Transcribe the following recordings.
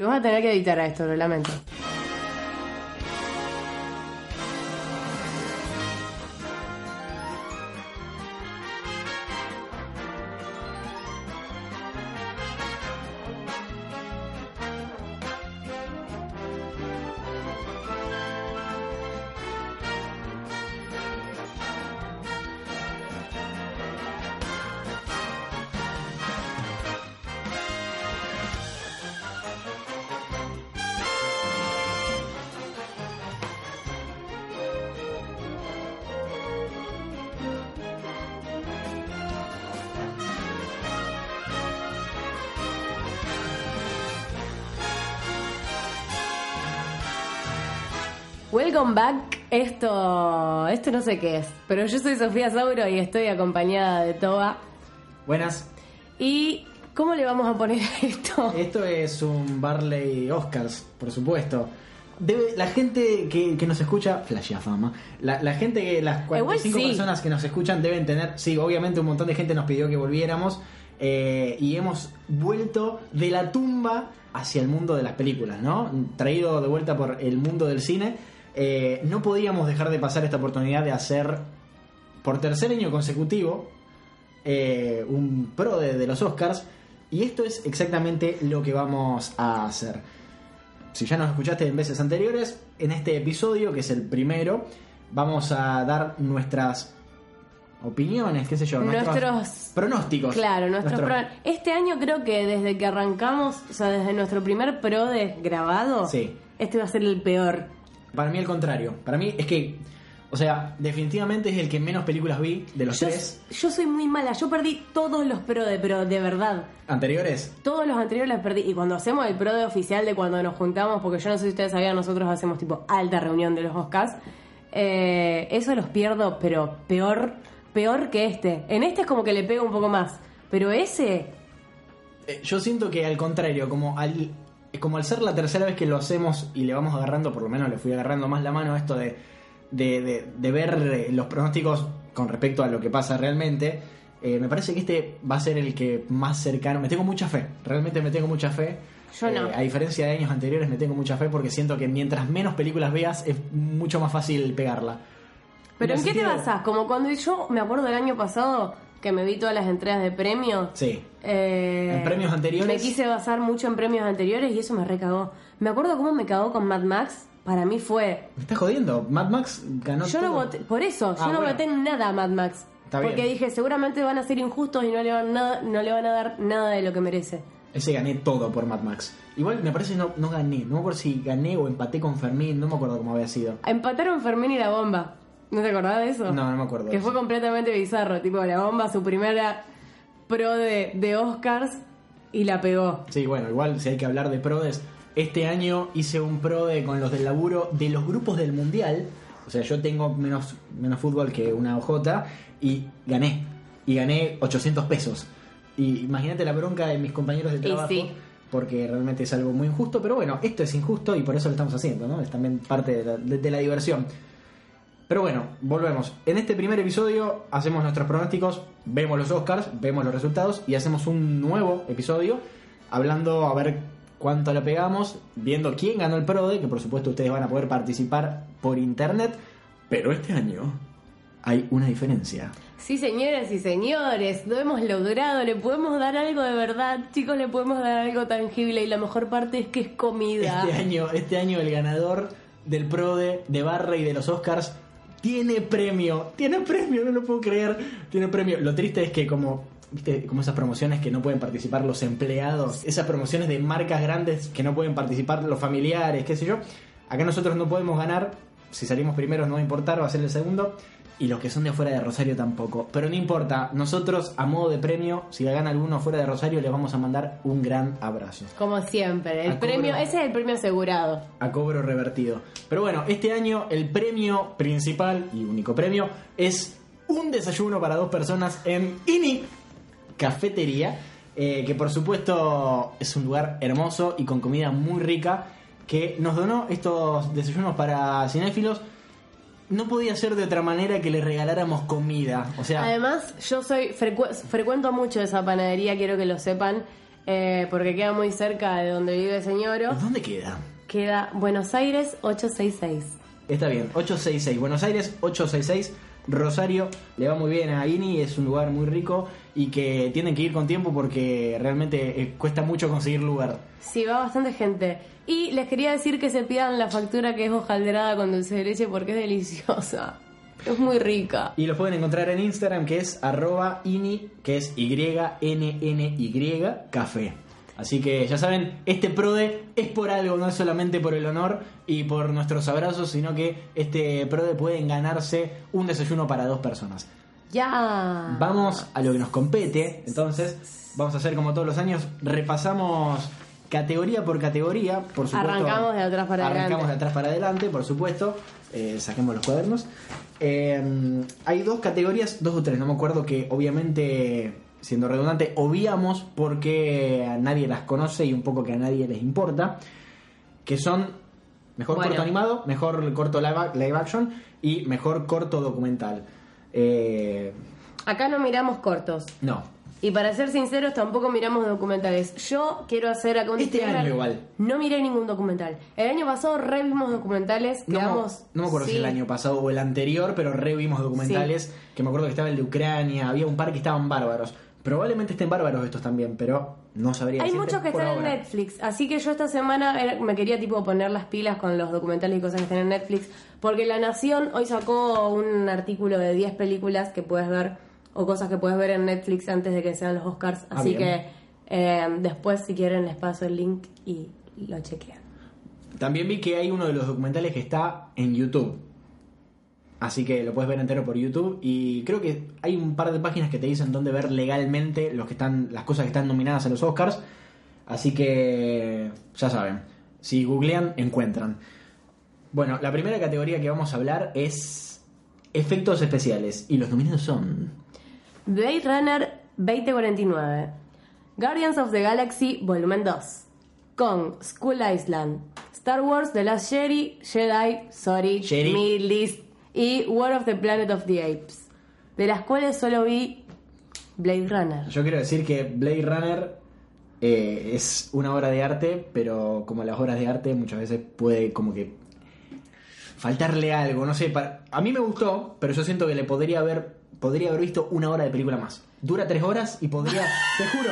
Lo vas a tener que editar a esto, lo lamento. Welcome back. Esto, esto no sé qué es, pero yo soy Sofía Sauro y estoy acompañada de Toba. Buenas. ¿Y cómo le vamos a poner a esto? Esto es un Barley Oscars, por supuesto. Debe, la gente que, que nos escucha, flashea fama. La, la gente, que las 45 sí. personas que nos escuchan deben tener, sí, obviamente un montón de gente nos pidió que volviéramos eh, y hemos vuelto de la tumba hacia el mundo de las películas, ¿no? Traído de vuelta por el mundo del cine. Eh, no podíamos dejar de pasar esta oportunidad de hacer por tercer año consecutivo eh, un pro de, de los Oscars y esto es exactamente lo que vamos a hacer. Si ya nos escuchaste en veces anteriores, en este episodio, que es el primero, vamos a dar nuestras opiniones, qué sé yo, Nuestros- pronósticos. Claro, nuestro Nuestros- pro- Este año creo que desde que arrancamos, o sea, desde nuestro primer pro de grabado, Sí. este va a ser el peor. Para mí al contrario. Para mí es que, o sea, definitivamente es el que menos películas vi de los Yo, tres yo soy muy mala, yo perdí todos los pro de, pero de verdad. anteriores. Todos los anteriores los perdí. Y cuando hacemos el pro de oficial de cuando nos juntamos, porque yo no sé si ustedes sabían, nosotros hacemos tipo alta reunión de los Oscars. eh, eso los pierdo, pero peor, peor que este. En este es como que le pego un poco más. Pero ese, Eh, yo siento que al contrario, como al, como al ser la tercera vez que lo hacemos y le vamos agarrando, por lo menos le fui agarrando más la mano a esto de, de, de- de ver eh, los pronósticos con respecto a lo que pasa realmente, eh, me parece que este va a ser el que más cercano, me tengo mucha fe, realmente me tengo mucha fe. Yo no. Eh, a diferencia de años anteriores me tengo mucha fe porque siento que mientras menos películas veas es mucho más fácil pegarla. ¿Pero en el qué te sentido- basás? Como cuando yo me acuerdo del año pasado que me vi todas las entregas de premios. Sí. eh, En premios anteriores. Me quise basar mucho en premios anteriores y eso me recagó. Me acuerdo cómo me cagó con Mad Max. Para mí fue. ¿Me estás jodiendo? Mad Max ganó yo no voté. Por eso, yo Ah, no bueno. voté en nada a Mad Max. Está porque bien. dije, seguramente van a ser injustos y no le, van nada, no le van a dar nada de lo que merece. Ese gané todo por Mad Max. Igual me parece que no, no gané. No me acuerdo si gané o empaté con Fermín. No me acuerdo cómo había sido. Empataron Fermín y la bomba. ¿No te acordás de eso? No, no me acuerdo de Que fue completamente bizarro. Tipo, la bomba, su primera pro de, de Oscars y la pegó. Sí, bueno, igual si hay que hablar de prodes. Este año hice un prode con los del laburo de los grupos del mundial. O sea, yo tengo menos, menos fútbol que una OJ y gané. Y gané 800 pesos. Y imagínate la bronca de mis compañeros de Y trabajo. sí. Porque realmente es algo muy injusto. Pero bueno, esto es injusto y por eso lo estamos haciendo, ¿no? Es también parte de la, de- de la diversión. Pero bueno, volvemos. En este primer episodio hacemos nuestros pronósticos, vemos los Oscars, vemos los resultados y hacemos un nuevo episodio hablando a ver cuánto le pegamos, viendo quién ganó el PRODE, que por supuesto ustedes van a poder participar por internet. Pero este año hay una diferencia. Sí, señoras y señores, lo hemos logrado, le podemos dar algo de verdad, chicos, le podemos dar algo tangible y la mejor parte es que es comida. Este año, este año el ganador del PRODE, de Barra y de los Oscars tiene premio. Tiene premio, no lo puedo creer. Tiene premio. Lo triste es que como viste como esas promociones que no pueden participar los empleados, esas promociones de marcas grandes que no pueden participar los familiares, qué sé yo. Acá nosotros no podemos ganar. Si salimos primero no va a importar, va a ser el segundo. Y los que son de afuera de Rosario tampoco. Pero no importa, nosotros a modo de premio, si gana alguno fuera de Rosario, le vamos a mandar un gran abrazo Como siempre, el A premio, cobro. ese es el premio asegurado. a cobro revertido. Pero bueno, este año el premio principal y único premio es un desayuno para dos personas en INI Cafetería, eh, que por supuesto es un lugar hermoso y con comida muy rica, que nos donó estos desayunos para cinéfilos. No podía ser de otra manera que le regaláramos comida. O sea, Además, yo soy frecu- frecuento mucho esa panadería, quiero que lo sepan. eh, porque queda muy cerca de donde vive Señoro. ¿Dónde queda? Queda Buenos Aires 866. Está bien, 866. Buenos Aires, 866. Rosario, le va muy bien a Ini, es un lugar muy rico y que tienen que ir con tiempo porque realmente eh, cuesta mucho conseguir lugar. Sí, va bastante gente. Y les quería decir que se pidan la factura que es hojaldrada con dulce de leche porque es deliciosa. Es muy rica. Y los pueden encontrar en Instagram que es arroba ini, que es Y-N-N-Y, café. Así que ya saben, este PRODE es por algo, no es solamente por el honor y por nuestros abrazos, sino que este PRODE pueden ganarse un desayuno para dos personas. Ya. Vamos a lo que nos compete, entonces vamos a hacer como todos los años, repasamos categoría por categoría, por supuesto. Arrancamos de atrás para arrancamos adelante. de atrás para adelante, por supuesto. Eh, saquemos los cuadernos. Eh, hay dos categorías, dos o tres, no me acuerdo que obviamente, siendo redundante, obviamos porque a nadie las conoce y un poco que a nadie les importa, que son mejor Bueno. corto animado, mejor corto live, live action y mejor corto documental. Eh, Acá no miramos cortos. no, Y para ser sinceros, tampoco miramos documentales. Yo quiero hacer acá un Este año igual. No miré ningún documental. El año pasado revimos documentales. No, Quedamos. no me acuerdo si el año pasado o el anterior, pero revimos documentales. Que me acuerdo que estaba el de Ucrania, había un par que estaban bárbaros. Probablemente estén bárbaros estos también, pero no sabría Hay muchos que están en. Netflix, así que yo esta semana era- me quería tipo poner las pilas con los documentales y cosas que están en Netflix, porque La Nación hoy sacó un artículo de 10 películas que puedes ver o cosas que puedes ver en Netflix antes de que sean los Oscars, Ah, así bien. que eh, después si quieren les paso el link y lo chequean. También vi que hay uno de los documentales que está en YouTube. Así que lo puedes ver entero por YouTube. Y creo que hay un par de páginas que te dicen dónde ver legalmente los que están, las cosas que están nominadas a los Oscars. Así que ya saben. Si googlean, encuentran. Bueno, la primera categoría que vamos a hablar es efectos especiales. Y los nominados son. Blade Runner 2049, Guardians of the Galaxy Volumen 2, Kong, School Island, Star Wars The Last Jedi, Jedi, sorry, Jedi. mi list, y War of the Planet of the Apes, de las cuales solo vi Blade Runner. Yo quiero decir que Blade Runner eh, es una obra de arte, pero como las obras de arte muchas veces puede como que faltarle algo, no sé, para- a mí me gustó, pero yo siento que le podría haber podría haber visto una hora de película más. Dura tres horas y podría, te juro.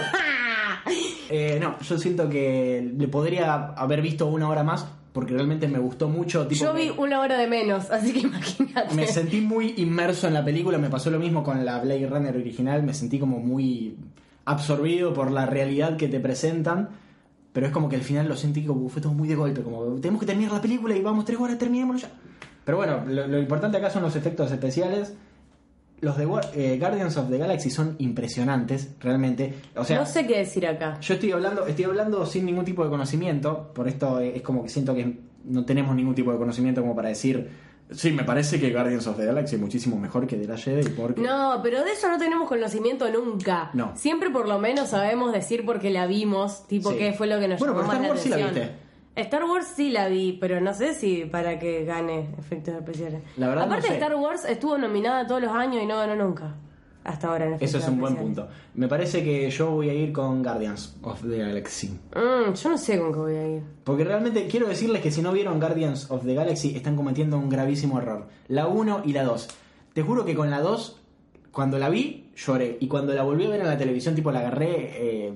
Eh, no, yo siento que le podría haber visto una hora más porque realmente me gustó mucho. Tipo, Yo vi una hora de menos, así que imagínate. me sentí muy inmerso en la película, me pasó lo mismo con la Blade Runner original, me sentí como muy absorbido por la realidad que te presentan, pero es como que al final lo sentí como fue todo muy de golpe, como tenemos que terminar la película y vamos tres horas, terminémoslo ya. Pero bueno, lo, lo importante acá son los efectos especiales. Los de eh, Guardians of the Galaxy son impresionantes, realmente. O sea, no sé qué decir acá. yo estoy hablando, estoy hablando sin ningún tipo de conocimiento, por esto es como que siento que no tenemos ningún tipo de conocimiento como para decir, sí, me parece que Guardians of the Galaxy es muchísimo mejor que The Last Jedi porque No, pero de eso no tenemos conocimiento nunca. No. Siempre por lo menos sabemos decir porque la vimos, tipo Sí. qué fue lo que nos Bueno, llamó pero Star la Wars sí la atención. Star Wars sí la vi, pero no sé si para que gane efectos especiales. La verdad no Aparte sé. Star Wars estuvo nominada todos los años y no ganó nunca. Hasta ahora en efectos eso es un buen punto. Me parece que yo voy a ir con Guardians of the Galaxy. Mm, yo no sé con qué voy a ir. Porque realmente quiero decirles que si no vieron Guardians of the Galaxy están cometiendo un gravísimo error. La 1 y la 2. Te juro que con la 2, cuando la vi, lloré. Y cuando la volví a ver en la televisión, tipo la agarré eh,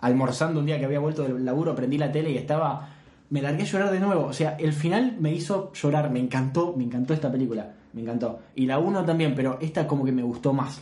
almorzando un día que había vuelto del laburo, prendí la tele y estaba... Me largué a llorar de nuevo. O sea, el final me hizo llorar. Me encantó, me encantó esta película. Me encantó. Y la 1 también, pero esta como que me gustó más.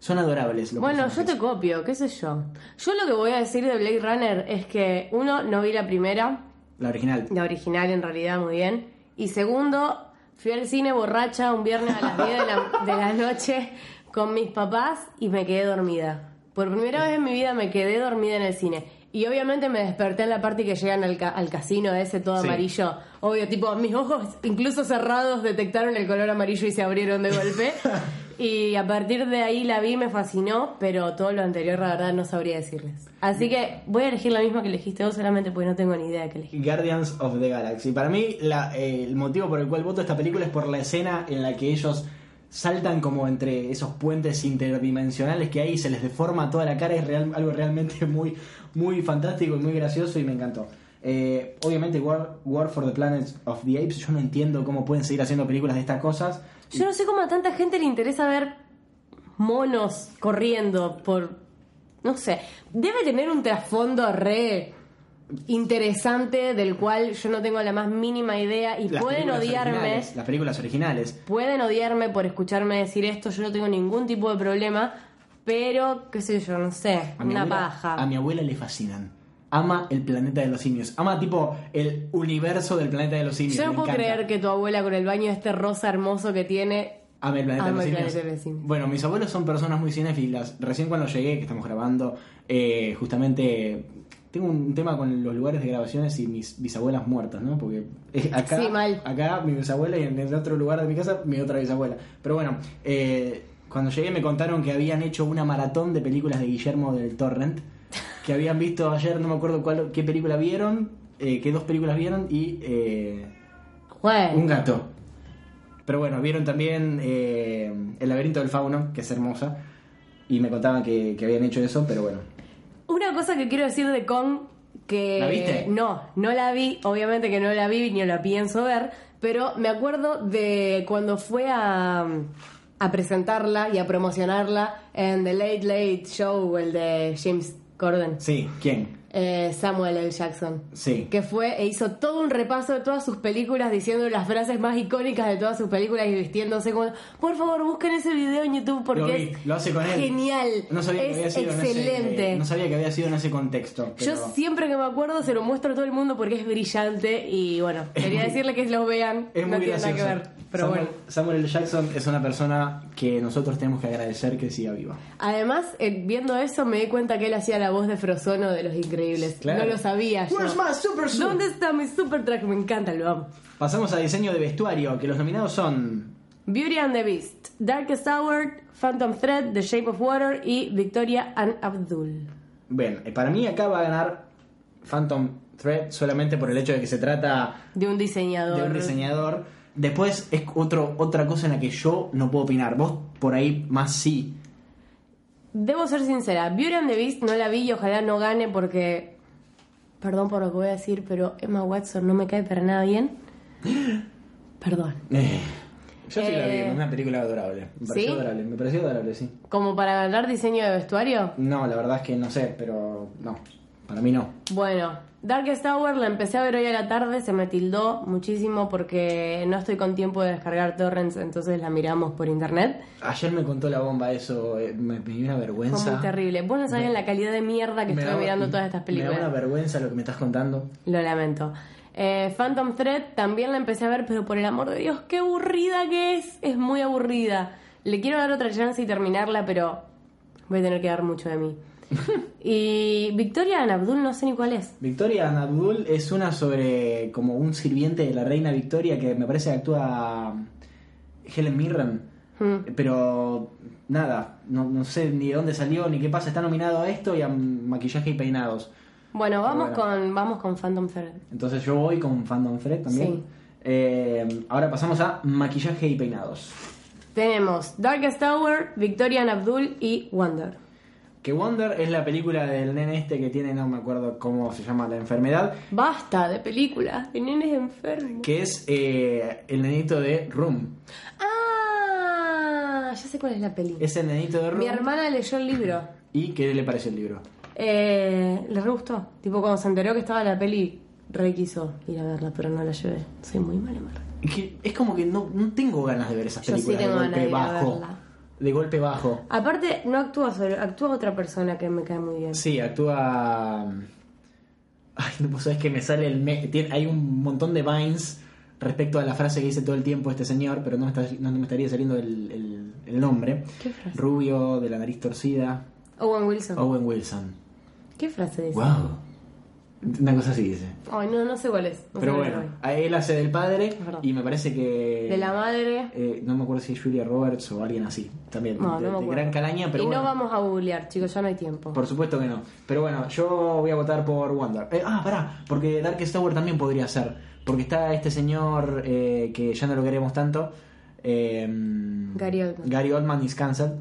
Son adorables los Bueno, yo te copio, qué sé yo. Yo lo que voy a decir de Blade Runner es que, uno, no vi la primera, La original. la original en realidad muy bien. Y segundo, fui al cine borracha un viernes a las 10 de la, de la noche con mis papás y me quedé dormida. Por primera vez en mi vida me quedé dormida en el cine. Y obviamente me desperté en la parte que llegan al, ca- al casino ese todo Sí. amarillo. Obvio, tipo, mis ojos, incluso cerrados, detectaron el color amarillo y se abrieron de golpe. y a partir de ahí la vi, me fascinó, pero todo lo anterior, la verdad, no sabría decirles. Así que voy a elegir la misma que elegiste vos solamente porque no tengo ni idea de qué elegir. Guardians of the Galaxy. Para mí, la- eh, el motivo por el cual voto esta película es por la escena en la que ellos saltan como entre esos puentes interdimensionales que hay y se les deforma toda la cara. Es real- algo realmente muy, muy fantástico y muy gracioso y me encantó. Eh, obviamente, War, War for the Planet of the Apes, yo no entiendo cómo pueden seguir haciendo películas de estas cosas. Yo no sé cómo a tanta gente le interesa ver monos corriendo por. No sé. Debe tener un trasfondo re interesante del cual yo no tengo la más mínima idea y Las pueden odiarme. Las películas originales. Pueden odiarme por escucharme decir esto, yo no tengo ningún tipo de problema, pero qué sé yo, no sé, A una abuela- paja. A mi abuela le fascinan. Ama el planeta de los simios. Ama tipo el universo del planeta de los simios. Yo no puedo encanta. creer que tu abuela con el baño este rosa hermoso que tiene Ama el planeta, Ama de, el los planeta simios. de los simios. Bueno, mis abuelos son personas muy cinéfilas. Recién cuando llegué, que estamos grabando, eh, justamente tengo un tema con los lugares de grabaciones y mis bisabuelas muertas, ¿no? Porque eh, acá, Sí, mal. acá mi bisabuela y en el otro lugar de mi casa mi otra bisabuela. Pero bueno, eh, cuando llegué me contaron que habían hecho una maratón de películas de Guillermo del Torrent, que habían visto ayer, no me acuerdo cuál, qué película vieron, eh, qué dos películas vieron y eh, Bueno, un gato. Pero bueno, vieron también eh, El laberinto del fauno, que es hermosa. Y me contaban que, que habían hecho eso, pero bueno. Una cosa que quiero decir de Kong que ¿La viste? no, no la vi, obviamente que no la vi ni la pienso ver, pero me acuerdo de cuando fue a, a presentarla y a promocionarla en The Late Late Show, el de James Corden, Sí, ¿quién? eh, Samuel L. Jackson. Sí. Que fue e hizo todo un repaso de todas sus películas, diciendo las frases más icónicas de todas sus películas y vistiéndose como. Por favor, busquen ese video en YouTube porque Lo es lo hace con él. genial. No sabía que es había sido en excelente. ese, no sabía que había sido en ese contexto. Yo siempre que me acuerdo se lo muestro a todo el mundo porque es brillante y bueno, quería muy- decirle que lo vean. es no muy tiene gracioso. nada que ver. Pero Samuel, bueno. Samuel L. Jackson es una persona que nosotros tenemos que agradecer que siga viva. Además, eh, viendo eso me di cuenta que él hacía la voz de Frozono de Los Increíbles. Claro. No lo sabía yo. Where's my super suit? ¿Dónde está mi super track? Me encanta, lo amo. Pasamos a diseño de vestuario, que los nominados son Beauty and the Beast, Darkest Hour, Phantom Thread, The Shape of Water y Victoria and Abdul. Bien, eh, para mí acá va a ganar Phantom Thread solamente por el hecho de que se trata De un diseñador. de un diseñador. Después es otro, otra cosa en la que yo no puedo opinar. Vos por ahí más sí. Debo ser sincera, Beauty and the Beast no la vi y ojalá no gane porque, perdón por lo que voy a decir, pero Emma Watson no me cae para nada bien. Perdón. Eh, yo sí la vi, Eh, una película adorable. Me pareció ¿sí? adorable, me pareció adorable, sí. Como para ganar diseño de vestuario, No, la verdad es que no sé, pero no. Para mí no. bueno, Darkest Hour la empecé a ver hoy a la tarde, se me tildó muchísimo porque no estoy con tiempo de descargar torrents, entonces la miramos por internet. Ayer me contó la bomba eso, eh, me, me dio una Fue vergüenza. muy terrible. Vos no sabían la calidad de mierda que Me estuve da- mirando todas estas Me películas. da una vergüenza lo que me estás contando. Lo lamento. Eh, Phantom Thread también la empecé a ver, pero por el amor de Dios, qué aburrida que es. Es muy aburrida. Le quiero dar otra chance y terminarla, pero voy a tener que dar mucho de mí. y Victoria and Abdul no sé ni cuál es. Victoria Ann Abdul es una sobre como un sirviente de la reina Victoria que me parece que actúa Helen Mirren. Hmm. Pero nada, no, no sé ni de dónde salió ni qué pasa. Está nominado a esto y a maquillaje y peinados. Bueno, vamos Bueno. con vamos con Phantom Thread. Entonces yo voy con Fandom Fred también. Sí. Eh, ahora pasamos a maquillaje y peinados. Tenemos Darkest Hour, Victoria and Abdul y Wonder. Que Wonder es la película del nene este que tiene, no me acuerdo cómo se llama la enfermedad, Basta de películas de nenes enfermos. que es eh, el nenito de Room. Ah, ya sé cuál es la peli. Es el nenito de Room. Mi hermana leyó el libro. ¿Y qué le pareció el libro? Eh, le re gustó. Tipo, cuando se enteró que estaba la peli, re quiso ir a verla, pero no la llevé. Soy muy mala verla. Es, que es como que no, no tengo ganas de ver esas Yo sí películas tengo de ganas de golpe ir a verla. De golpe bajo. Aparte, no actúa solo, actúa otra persona que me cae muy bien. Sí, actúa. Ay, no pues sabes que me sale el. me- Hay un montón de vines respecto a la frase que dice todo el tiempo este señor, pero no me, está- no me estaría saliendo el, el- el nombre. ¿Qué frase? Rubio, de la nariz torcida. Owen Wilson. Owen Wilson. ¿Qué frase dice? Wow. Una cosa así dice. Ay, no, no sé cuál es. No Pero bueno, a él hace del padre y me parece que. De la madre. eh, no me acuerdo si es Julia Roberts o alguien así. También. No, de, no me de gran calaña, pero y bueno. no vamos a googlear, chicos, ya no hay tiempo. Por supuesto que no. Pero bueno, yo voy a votar por Wonder. Eh, ah, pará, porque Darkest Tower también podría ser. Porque está este señor eh, que ya no lo queremos tanto. Eh, Gary Oldman. Gary Oldman is cancelled.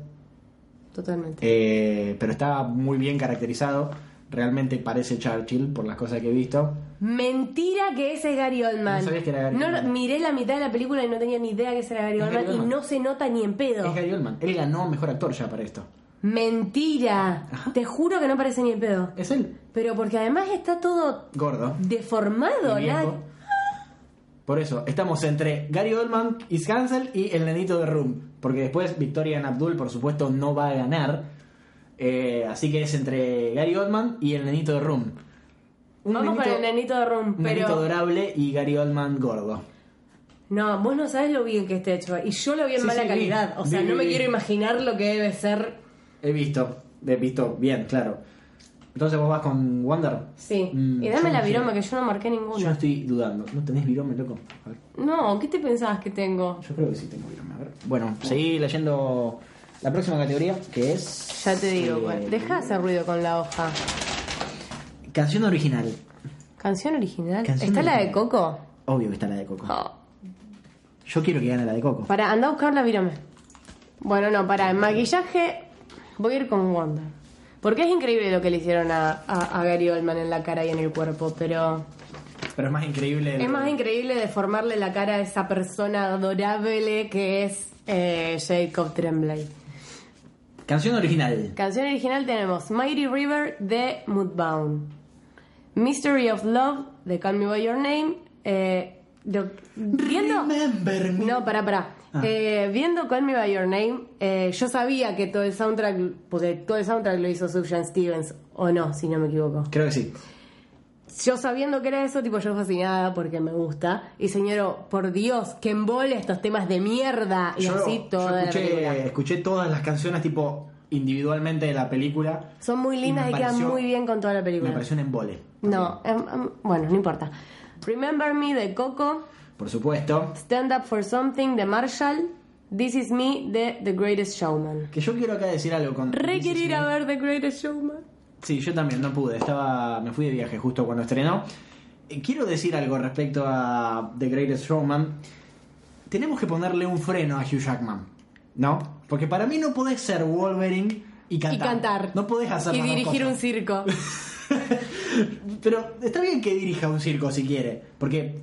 Totalmente. Eh, pero está muy bien caracterizado. Realmente parece Churchill por las cosas que he visto. Mentira que ese es Gary Oldman. No sabías que era Gary No, Oldman. Miré la mitad de la película y no tenía ni idea que ese era Gary Oldman, Gary y no se nota ni en pedo. Es Gary Oldman. Él ganó mejor actor ya para esto. Mentira. Ajá. Te juro que no parece ni en pedo. Es él. Pero porque además está todo Gordo. deformado. y nada- Por eso, estamos entre Gary Oldman is cancelled y el nenito de Room. Porque después Victoria Abdul, por supuesto, no va a ganar. Eh, así que es entre Gary Oldman y el nenito de Room. Un Vamos con nenito- el nenito de Room, Un nenito pero... adorable y Gary Oldman gordo. No, vos no sabes lo bien que está hecho. Y yo lo vi en Sí, mala sí, vi. calidad. O sea, Vi, no me vi. quiero imaginar lo que debe ser. He visto, he visto bien, claro. Entonces vos vas con Wonder. Sí. Mm, y yo dame la sé. virome, que yo no marqué Yo no ninguna. estoy dudando. ¿No tenés virome, loco? A ver. No, ¿qué te pensabas que tengo? Yo creo que sí tengo virome. A ver. Bueno, seguí leyendo la próxima categoría, que es... Ya te digo, eh, bueno, deja de hacer ruido con la hoja. Canción original. ¿Canción original? Canción ¿Está la de. Coco? Obvio que está la de Coco. Oh. Yo quiero que gane la de Coco. Para, anda a buscar la virome. Bueno, no, para, en maquillaje voy a ir con Wonder. Porque es increíble lo que le hicieron a, a- a Gary Oldman en la cara y en el cuerpo, pero Pero es más increíble... el- es más increíble deformarle la cara a esa persona adorable que es eh, Jacob Tremblay. Canción original. Canción original tenemos Mighty River de Moodbound, Mystery of Love de Call Me By Your Name, eh, lo- viendo... Remember me. No, pará, pará. Ah. Eh, viendo Call Me By Your Name, eh, yo sabía que todo el soundtrack, porque todo el soundtrack lo hizo Sufjan Stevens, o no, si no me equivoco. Creo que sí. Yo sabiendo que era eso, tipo yo fascinada porque me gusta. Y señor, por Dios, que embole estos temas de mierda y yo, así toda escuché, escuché todas las canciones tipo individualmente de la película. Son muy lindas me y, quedan muy bien con toda la Me película. pareció un embole. No, em, em, bueno, no importa. Remember Me de Coco, Por supuesto. Stand Up for Something de Marshall, This Is Me de The Greatest Showman. Que yo quiero acá decir algo con... Re This Is querer ir a Me. ver The Greatest Showman. Sí, yo también, no pude. Estaba, me fui de viaje justo cuando estrenó. Eh, Quiero decir algo respecto a The Greatest Showman. Tenemos que ponerle un freno a Hugh Jackman, ¿no? Porque para mí no podés ser Wolverine y cantar. Y cantar. No podés hacer Y dirigir un circo. Pero está bien que dirija un circo si quiere, porque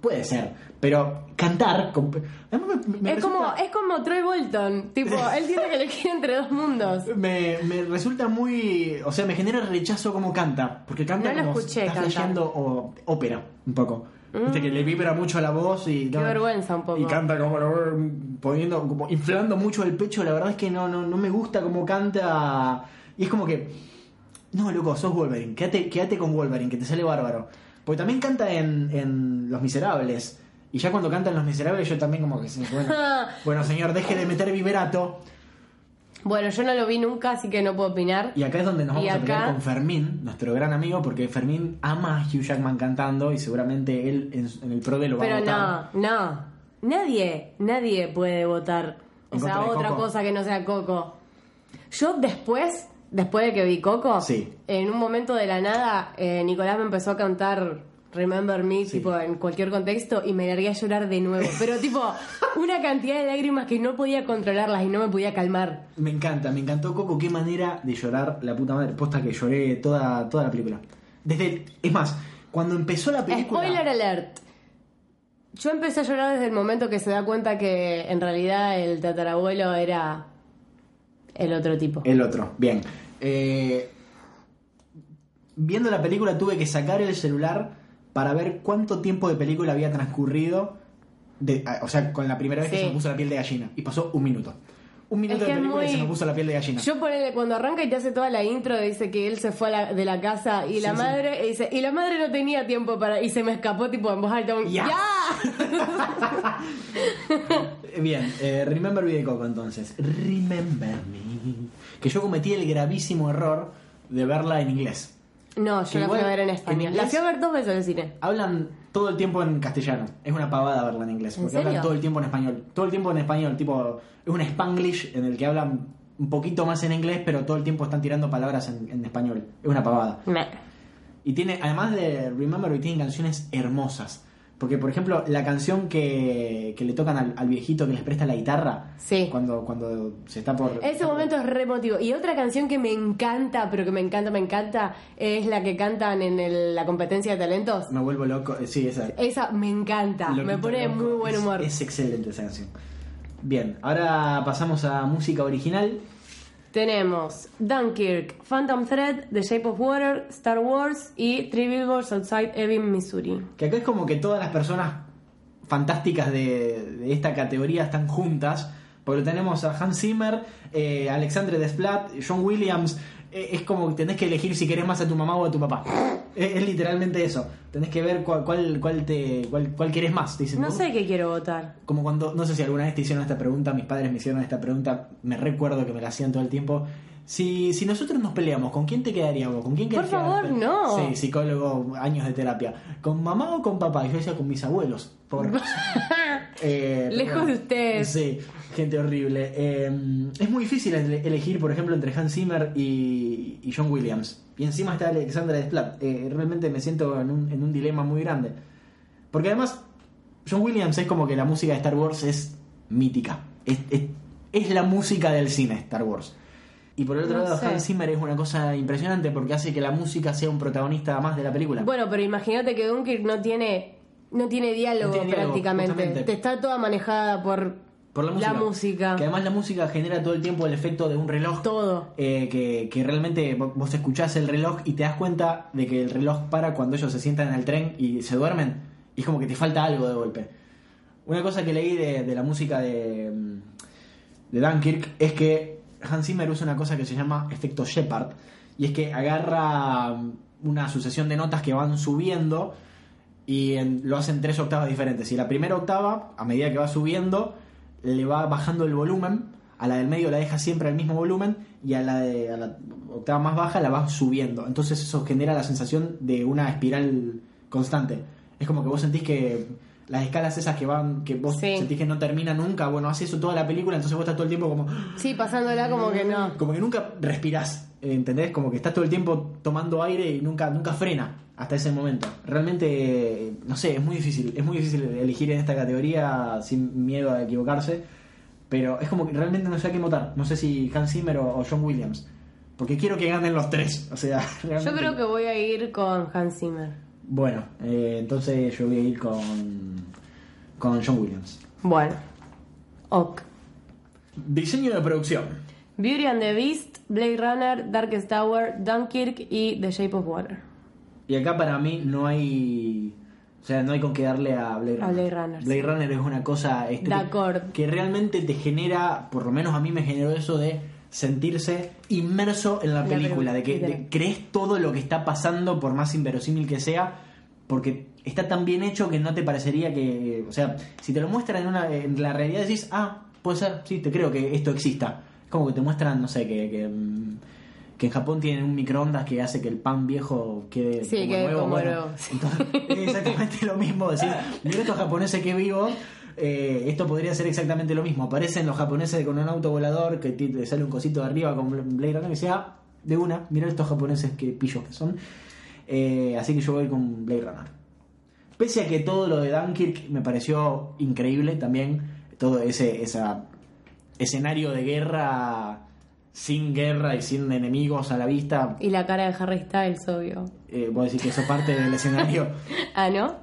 puede ser. Pero cantar. me- me es, como, resulta- es como Troy Bolton. Tipo, él tiene que elegir entre dos mundos. Me, me resulta muy. O sea, me genera rechazo como canta. Porque canta No lo como. escuché está flasheando ópera, un poco. Viste que le vibra mucho la voz y. Qué vergüenza un poco. Y canta como. poniendo. como inflando mucho el pecho. La verdad es que no, no, no me gusta cómo canta. Y es como que. No, loco, sos Wolverine. Quédate, quédate con Wolverine, que te sale bárbaro. Porque también canta en, en Los Miserables. Y ya cuando canta en Los Miserables, yo también como que. sí, Bueno, bueno señor, deje de meter vibrato. Bueno, yo no lo vi nunca, así que no puedo opinar. Y acá es donde nos vamos a pelear con Fermín, nuestro gran amigo, porque Fermín ama a Hugh Jackman cantando y seguramente él en, en el pro de lo va a Pero votar. no, no. Nadie, nadie puede votar. O sea, otra Coco. cosa que no sea Coco. Yo después, después de que vi Coco, Sí. en un momento de la nada, eh, Nicolás me empezó a cantar Remember Me, Sí. tipo, en cualquier contexto, y me largué a llorar de nuevo. Pero, tipo, una cantidad de lágrimas que no podía controlarlas y no me podía calmar. Me encanta, me encantó Coco, qué manera de llorar la puta madre. Posta que lloré toda, toda la película. Desde el- es más, cuando empezó la película. Spoiler alert. Yo empecé a llorar desde el momento que se da cuenta que en realidad el tatarabuelo era el otro tipo. El otro, bien. Eh, viendo la película tuve que sacar el celular para ver cuánto tiempo de película había transcurrido. de- o sea, con la primera vez que se me puso la piel de gallina. Y pasó un minuto. Un minuto Es que de película y se me puso la piel de gallina. Yo ponele, cuando arranca y te hace toda la intro, dice que él se fue a la- de la casa y la sí. madre, y dice, y la madre no tenía tiempo para, y se me escapó tipo en voz alta, un, Ya. Bien, eh, Remember Me de Coco entonces. Remember Me. Que yo cometí el gravísimo error de verla en inglés. No, yo la fui a ver en en español. inglés- La fui a ver dos veces al cine. Hablan todo el tiempo en castellano. Es una pavada verla en inglés. ¿En Porque serio? hablan todo el tiempo en español. Todo el tiempo en español. Tipo, es un spanglish en el que hablan un poquito más en inglés, pero todo el tiempo están tirando palabras en, en español. Es una pavada. Me- Y tiene, además de Remember Me, tiene canciones hermosas. Porque, por ejemplo, la canción que, que le tocan al, al viejito que les presta la guitarra, Sí. cuando, cuando se está por... Ese momento es re emotivo. Y otra canción que me encanta, pero que me encanta, me encanta, es la que cantan en el- la competencia de talentos. Me vuelvo loco. eh, Sí, esa. Esa me encanta, me pone loco. muy buen Es- humor. Es, excelente esa canción. Bien, ahora pasamos a música original. Tenemos Dunkirk, Phantom Thread, The Shape of Water, Star Wars y Three Billboards Outside Ebbing, Missouri. Que acá es como que todas las personas fantásticas de, de esta categoría están juntas. Porque tenemos a Hans Zimmer, eh, Alexandre Desplat, John Williams. Eh, es como que tenés que elegir si querés más a tu mamá o a tu papá. Es, es literalmente eso. Tenés que ver cuál, cuál, cuál te, cuál, cuál querés más. Te dicen, No "Vos- sé qué quiero votar. Como cuando, no sé si alguna vez te hicieron esta pregunta, mis padres me hicieron esta pregunta, me recuerdo que me la hacían todo el tiempo. Si, si nosotros nos peleamos, ¿con quién te quedaríamos? ¿Con quién Por favor, quedarte? no. Sí, psicólogo, años de terapia. ¿Con mamá o con papá? Y yo decía con mis abuelos. Por, Eh, pero Lejos de ustedes. Sí, gente horrible. Eh, es muy difícil ele- elegir, por ejemplo, entre Hans Zimmer y, y John Williams. Y encima está Alexandra Desplat. Eh, realmente me siento en un, en un dilema muy grande. Porque además, John Williams es como que la música de Star Wars es mítica. Es, es, es la música del cine, Star Wars. Y por el otro No lado, sé. Hans Zimmer es una cosa impresionante porque hace que la música sea un protagonista más de la película. Bueno, pero imagínate que Dunkirk no tiene no tiene diálogo No tiene diálogo, prácticamente. Te está toda manejada por, por la música. música. Que además la música genera todo el tiempo el efecto de un reloj. todo. eh, que, que realmente vo- vos escuchás el reloj y te das cuenta de que el reloj para cuando ellos se sientan en el tren y se duermen. Y es como que te falta algo de golpe. Una cosa que leí de, de la música de, mm, de Dunkirk es que Hans Zimmer usa una cosa que se llama efecto Shepard. Y es que agarra mm, una sucesión de notas que van subiendo y en- lo hace en tres octavas diferentes. Y la primera octava, a medida que va subiendo, le va bajando el volumen. A la del medio la deja siempre al mismo volumen y a la, de, a la octava más baja la va subiendo. Entonces eso genera la sensación de una espiral constante. Es como que vos sentís que las escalas esas que van, que vos Sí. sentís que no termina nunca, bueno, hace eso toda la película, entonces vos estás todo el tiempo como Sí, pasándola como que no. como que nunca respirás, ¿entendés? Como que estás todo el tiempo tomando aire y nunca, nunca frena hasta ese momento. Realmente, no sé, es muy difícil, es muy difícil elegir en esta categoría sin miedo a equivocarse, pero es como que realmente no sé a quién votar. No sé si Hans Zimmer o John Williams, porque quiero que ganen los tres. O sea, realmente. Yo creo que voy a ir con Hans Zimmer. Bueno, eh, entonces yo voy a ir con, con John Williams. Bueno. Ok. Diseño de producción. Beauty and the Beast, Blade Runner, Darkest Tower, Dunkirk y The Shape of Water. Y acá para mí no hay. O sea, no hay con qué darle a Blade Runner. A Blade Runner, Blade sí. Runner es una cosa que realmente te genera, por lo menos a mí me generó eso de sentirse inmerso en la La película, de que de- crees todo lo que está pasando, por más inverosímil que sea, porque está tan bien hecho que no te parecería que. O sea, si te lo muestran en, una, en la realidad decís, ah, puede ser, sí, te creo que esto exista. Es como que te muestran, no sé, que. que mm, que en Japón tienen un microondas que hace que el pan viejo quede Sí, como quede nuevo. como bueno, nuevo. entonces, es exactamente lo mismo. Decir, mira estos japoneses que vivo. Eh, esto podría ser exactamente lo mismo. Aparecen los japoneses con un auto volador que te sale un cosito de arriba con Blade Runner y sea de una. Mira estos japoneses que pillos que son. Eh, así que yo voy con Blade Runner. Pese a que todo lo de Dunkirk me pareció increíble también, todo ese esa escenario de guerra sin guerra y sin enemigos a la vista, Y la cara de Harry Styles, obvio. eh, vos decís que eso es parte del escenario. Ah, ¿no?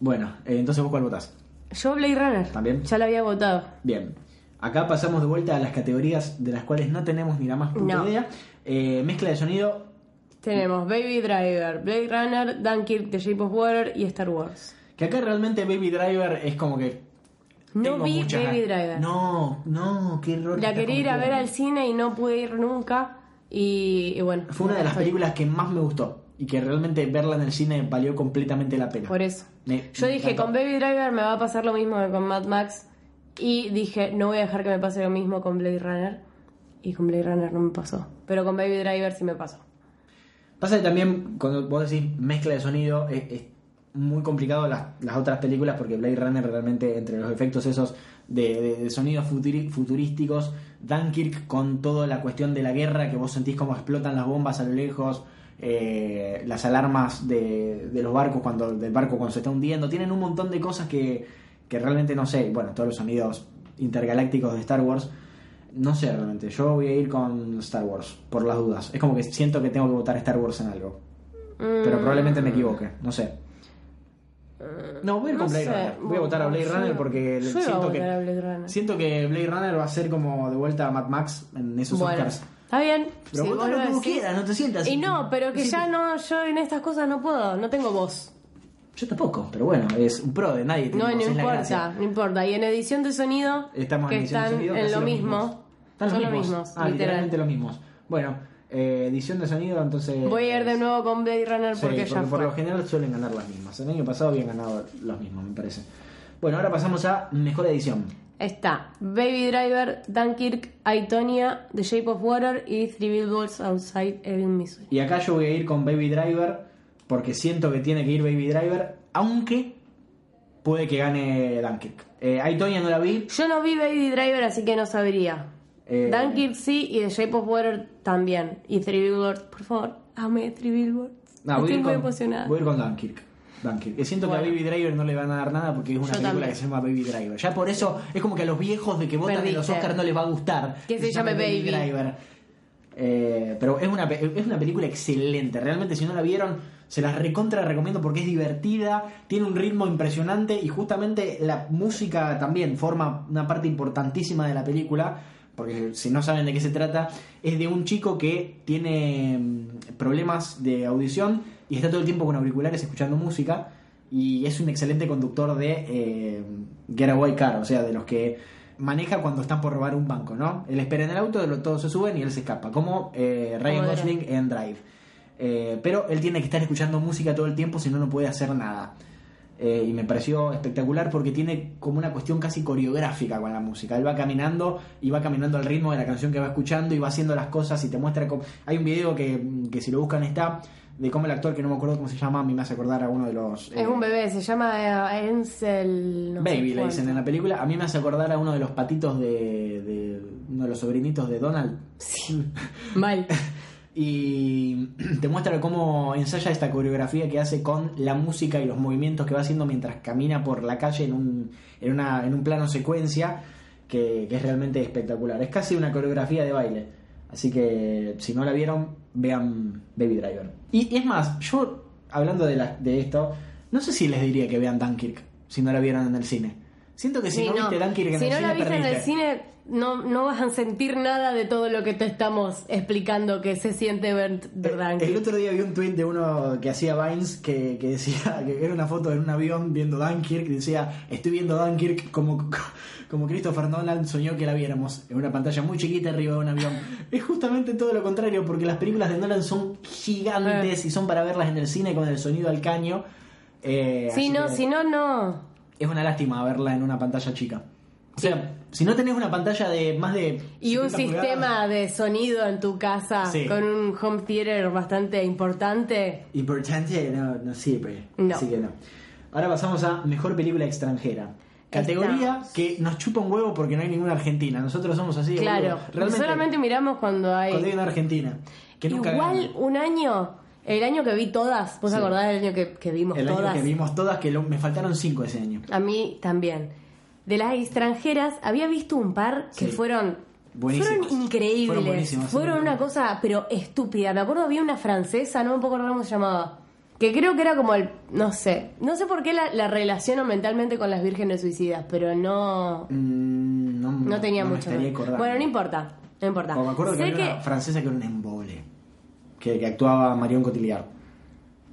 Bueno, eh, entonces vos cuál votás. Yo Blade Runner. ¿También? Ya la había votado. Bien. Acá pasamos de vuelta a las categorías de las cuales no tenemos ni la más puta No. idea. Eh, mezcla de sonido. Tenemos Baby Driver, Blade Runner, Dunkirk, The Shape of Water y Star Wars. Que acá realmente Baby Driver es como que. No vi muchas Baby. Driver. No, no, qué error. La quería ir a ver al cine y no pude ir nunca. Y, y bueno. Fue una de las películas que más me gustó. Y que realmente verla en el cine valió completamente la pena. Por eso. Me- Yo me dije, encantó. con Baby Driver me va a pasar lo mismo que con Mad Max. Y dije, no voy a dejar que me pase lo mismo con Blade Runner. Y con Blade Runner no me pasó. Pero con Baby Driver sí me pasó. Pasa que también, cuando vos decís mezcla de sonido, es, es muy complicado las, las otras películas porque Blade Runner realmente, entre los efectos esos de, de- de sonidos futuri- futurísticos, Dunkirk con toda la cuestión de la guerra, que vos sentís cómo explotan las bombas a lo lejos, eh, las alarmas de, de los barcos cuando del barco cuando se está hundiendo. Tienen un montón de cosas que, que realmente no sé. Bueno, todos los sonidos intergalácticos de Star Wars. No sé realmente. Yo voy a ir con Star Wars, por las dudas. Es como que siento que tengo que votar Star Wars en algo. Pero probablemente me equivoque, no sé. No, voy a ir con Blade sé. Runner. Voy a votar a Blade Runner porque siento que Blade Runner. siento que Blade Runner va a ser como de vuelta a Mad Max en esos Bueno, Oscars. Está bien. Pero si vos lo decís. quieras, no te sientas. Y no, pero que Sí, ya no, yo en estas cosas no puedo, no tengo voz. Yo tampoco, pero bueno, es un pro de nadie. No, no importa, no importa. Y en edición de sonido, Estamos que en de están sonido, en lo mismo. Están los mismos. mismos, Ah, literal. literalmente los mismos. Bueno, eh, edición de sonido, entonces. Voy a ir de nuevo con Blade Runner Sí, porque ya por lo general suelen ganar las mismas. El año pasado habían ganado los mismos, me parece. Bueno, ahora pasamos a mejor edición. Está Baby Driver, Dunkirk, I, Tonya, The Shape of Water y Three Billboards Outside Ebbing, Missouri. Y acá yo voy a ir con Baby Driver porque siento que tiene que ir Baby Driver, aunque puede que gane Dunkirk. Eh, ahí Tonya no la vi. Yo no vi Baby Driver, así que no sabría. Eh, Dunkirk sí y The Shape of Water también. Y Three Billboards, por favor, ame Three Billboards. No, Estoy muy con, emocionada. voy a ir con Dunkirk. Que siento Bueno. que a Baby Driver no le van a dar nada porque es una Yo película también. que se llama Baby Driver. Ya por eso es como que a los viejos de que votan en los. Oscars no les va a gustar. Que se llame Baby. Driver. Eh, pero es una, es una película excelente. Realmente, si no la vieron, se las recontra recomiendo porque es divertida, tiene un ritmo impresionante y justamente la música también forma una parte importantísima de la película. Porque si no saben de qué se trata, es de un chico que tiene mm, problemas de audición y está todo el tiempo con auriculares escuchando música. Y es un excelente conductor de eh, Getaway Car, o sea, de los que maneja cuando están por robar un banco, ¿no? Él espera en el auto, todos se suben y él se escapa, como eh, Ryan Gosling en Drive. Eh, pero él tiene que estar escuchando música todo el tiempo, si no, no puede hacer nada. Eh, y me pareció espectacular porque tiene como una cuestión casi coreográfica con la música. Él va caminando y va caminando al ritmo de la canción que va escuchando y va haciendo las cosas y te muestra cómo... Hay un video que, que si lo buscan está de cómo el actor, que no me acuerdo cómo se llama, a mí me hace acordar a uno de los... Es eh, un bebé, se llama eh, Ansel. no Baby le dicen en la película. A mí me hace acordar a uno de los patitos de, de uno de los sobrinitos de Donald. Mal. Y te muestra cómo ensaya esta coreografía que hace con la música y los movimientos que va haciendo mientras camina por la calle en un, en una, en un plano secuencia que, que es realmente espectacular. Es casi una coreografía de baile. Así que si no la vieron, vean Baby Driver. Y, es más, yo hablando de, de esto, no sé si les diría que vean Dunkirk si no la vieron en el cine. Siento que si Sí, no, no. viste Dunkirk en Si el no cine, la viste en el cine, no, no vas a sentir nada de todo lo que te estamos explicando que se siente ver, El Dunkirk. otro día vi un tweet de uno que hacía Vines que, que decía que era una foto en un avión viendo Dunkirk y decía estoy viendo Dunkirk como, como Christopher Nolan soñó que la viéramos en una pantalla muy chiquita arriba de un avión. es justamente todo lo contrario porque las películas de Nolan son gigantes Eh. y son para verlas en el cine con el sonido al caño. Eh, Si no, que si no, no. Es una lástima verla en una pantalla chica. O sea, si no tenés una pantalla de más de Y un 70 sistema pulgadas- de sonido en tu casa Sí. con un home theater bastante importante. Importante no, no sirve. No. Así que no. Ahora pasamos a mejor película extranjera. Categoría Estamos. que nos chupa un huevo porque no hay ninguna argentina. Nosotros somos así. Claro. Realmente, Solamente miramos cuando hay. cuando hay una argentina. Que nunca Igual un año, el año que vi todas, ¿vos Sí. acordás del año que, que vimos El todas? año que vimos todas, que lo- me faltaron cinco ese año. A mí también. De las extranjeras, había visto un par que Sí. fueron. Fueron increíbles. Fueron una cosa, pero estúpida. Me acuerdo había una francesa, no me puedo acordar cómo se llamaba. Que creo que era como el. No sé. No sé por qué la, la relaciono mentalmente con las vírgenes suicidas, pero no. Mm, no, No tenía no mucho. Bueno, no importa. No importa. O me acuerdo que sé había una francesa que era un embole. Que, que actuaba Marion Cotillard.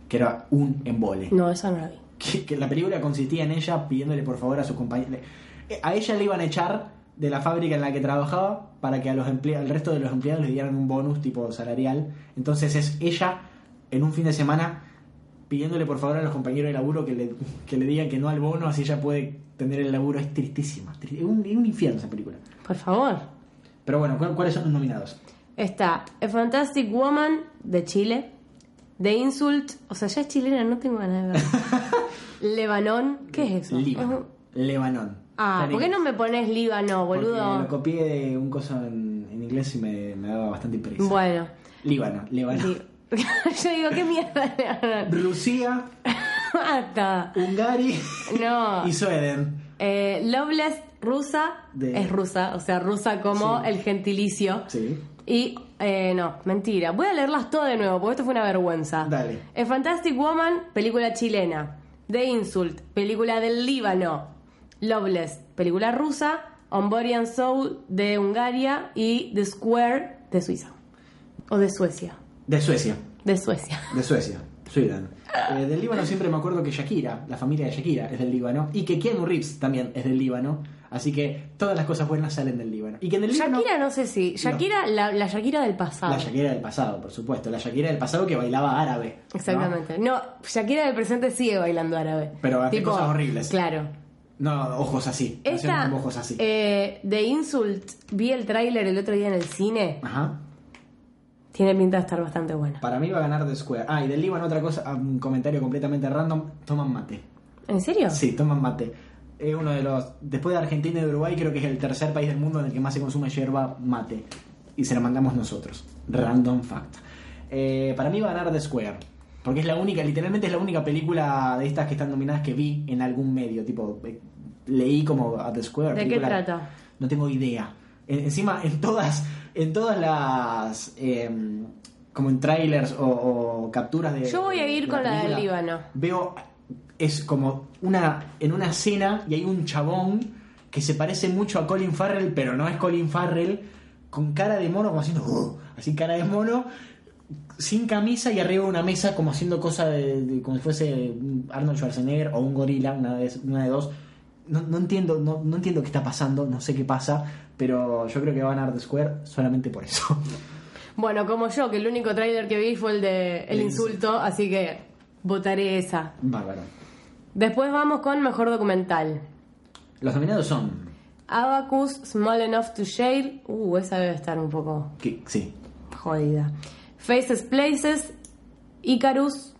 Que era un embole. No, esa no la vi. que, que la película consistía en ella pidiéndole por favor a sus compañeros. A ella le iban a echar de la fábrica en la que trabajaba para que a los empleados, al resto de los empleados les dieran un bonus tipo salarial. Entonces es ella en un fin de semana pidiéndole por favor a los compañeros de laburo que le, que le digan que no al bono, así ella puede tener el laburo. Es tristísima. tri- Es un, un infierno esa película. Por favor. Pero bueno, ¿cu- ¿cuáles son los nominados? Está A Fantastic Woman de Chile. The Insult. O sea, ya es chilena, no tengo ganas de verla. Lebanon. ¿Qué es eso? Es Líbano. Lebanon. Ah, ¿por qué no me pones Líbano, Porque boludo? Lo copié de un coso en, en inglés y me, me daba bastante impresión. Bueno. Líbano, Líbano. Yo digo, ¿qué mierda? Rusia, Basta. Hungary No. y Sweden. Eh, Loveless rusa De- es rusa, o sea, rusa como Sí. el gentilicio. Sí. Y, eh, no, mentira. Voy a leerlas todas de nuevo, porque esto fue una vergüenza. Dale. A Fantastic Woman, película chilena. The Insult, película del Líbano. Loveless, película rusa. On Body and Soul, de Hungaria. Y The Square, de Suiza. O de Suecia. De Suecia. De Suecia. De Suecia. Sweden. Eh, del Líbano siempre me acuerdo que Shakira, la familia de Shakira, es del Líbano. Y que Keanu Reeves también es del Líbano. Así que todas las cosas buenas salen del Líbano. Y que en el Líbano. Shakira, no sé si. Shakira, la, la Shakira del pasado. La Shakira del pasado, por supuesto. La Shakira del pasado que bailaba árabe. Exactamente. No, Shakira del presente sigue bailando árabe. Pero hace cosas horribles. Claro. No, ojos así. Esta, ojos así. eh, The Insult, vi el tráiler el otro día en el cine. Ajá. Tiene pinta de estar bastante buena. Para mí va a ganar The Square. Ah, y del Líbano otra cosa, un comentario completamente random. Toman mate. ¿En serio? Sí, toman mate. Es uno de los. Después de Argentina y de Uruguay, creo que es el tercer país del mundo en el que más se consume yerba mate. Y se la mandamos nosotros. Random fact. Eh, para mí va a ganar The Square. Porque es la única, literalmente es la única película de estas que están nominadas que vi en algún medio. Tipo, eh, leí como a The Square. ¿De qué trata? No tengo idea. En- encima, en todas, en todas las. em, como en trailers o, o capturas de. Yo voy a ir de con la del Líbano. Veo. Es como una. En una escena y hay un chabón que se parece mucho a Colin Farrell, pero no es Colin Farrell, con cara de mono, como haciendo. "Uh", así cara de mono, sin camisa y arriba de una mesa, como haciendo cosa de, de- como si fuese Arnold Schwarzenegger o un gorila, una de, una de dos. No, no entiendo, no, no entiendo qué está pasando, no sé qué pasa, pero yo creo que va a The Square solamente por eso. Bueno, como yo, que el único tráiler que vi fue el de El El Insulto, así que votaré esa. Bárbaro. Después vamos con Mejor Documental. Los nominados son. Abacus, Small Enough to Share. Uh, esa debe estar un poco sí, jodida. Faces Places, Icarus,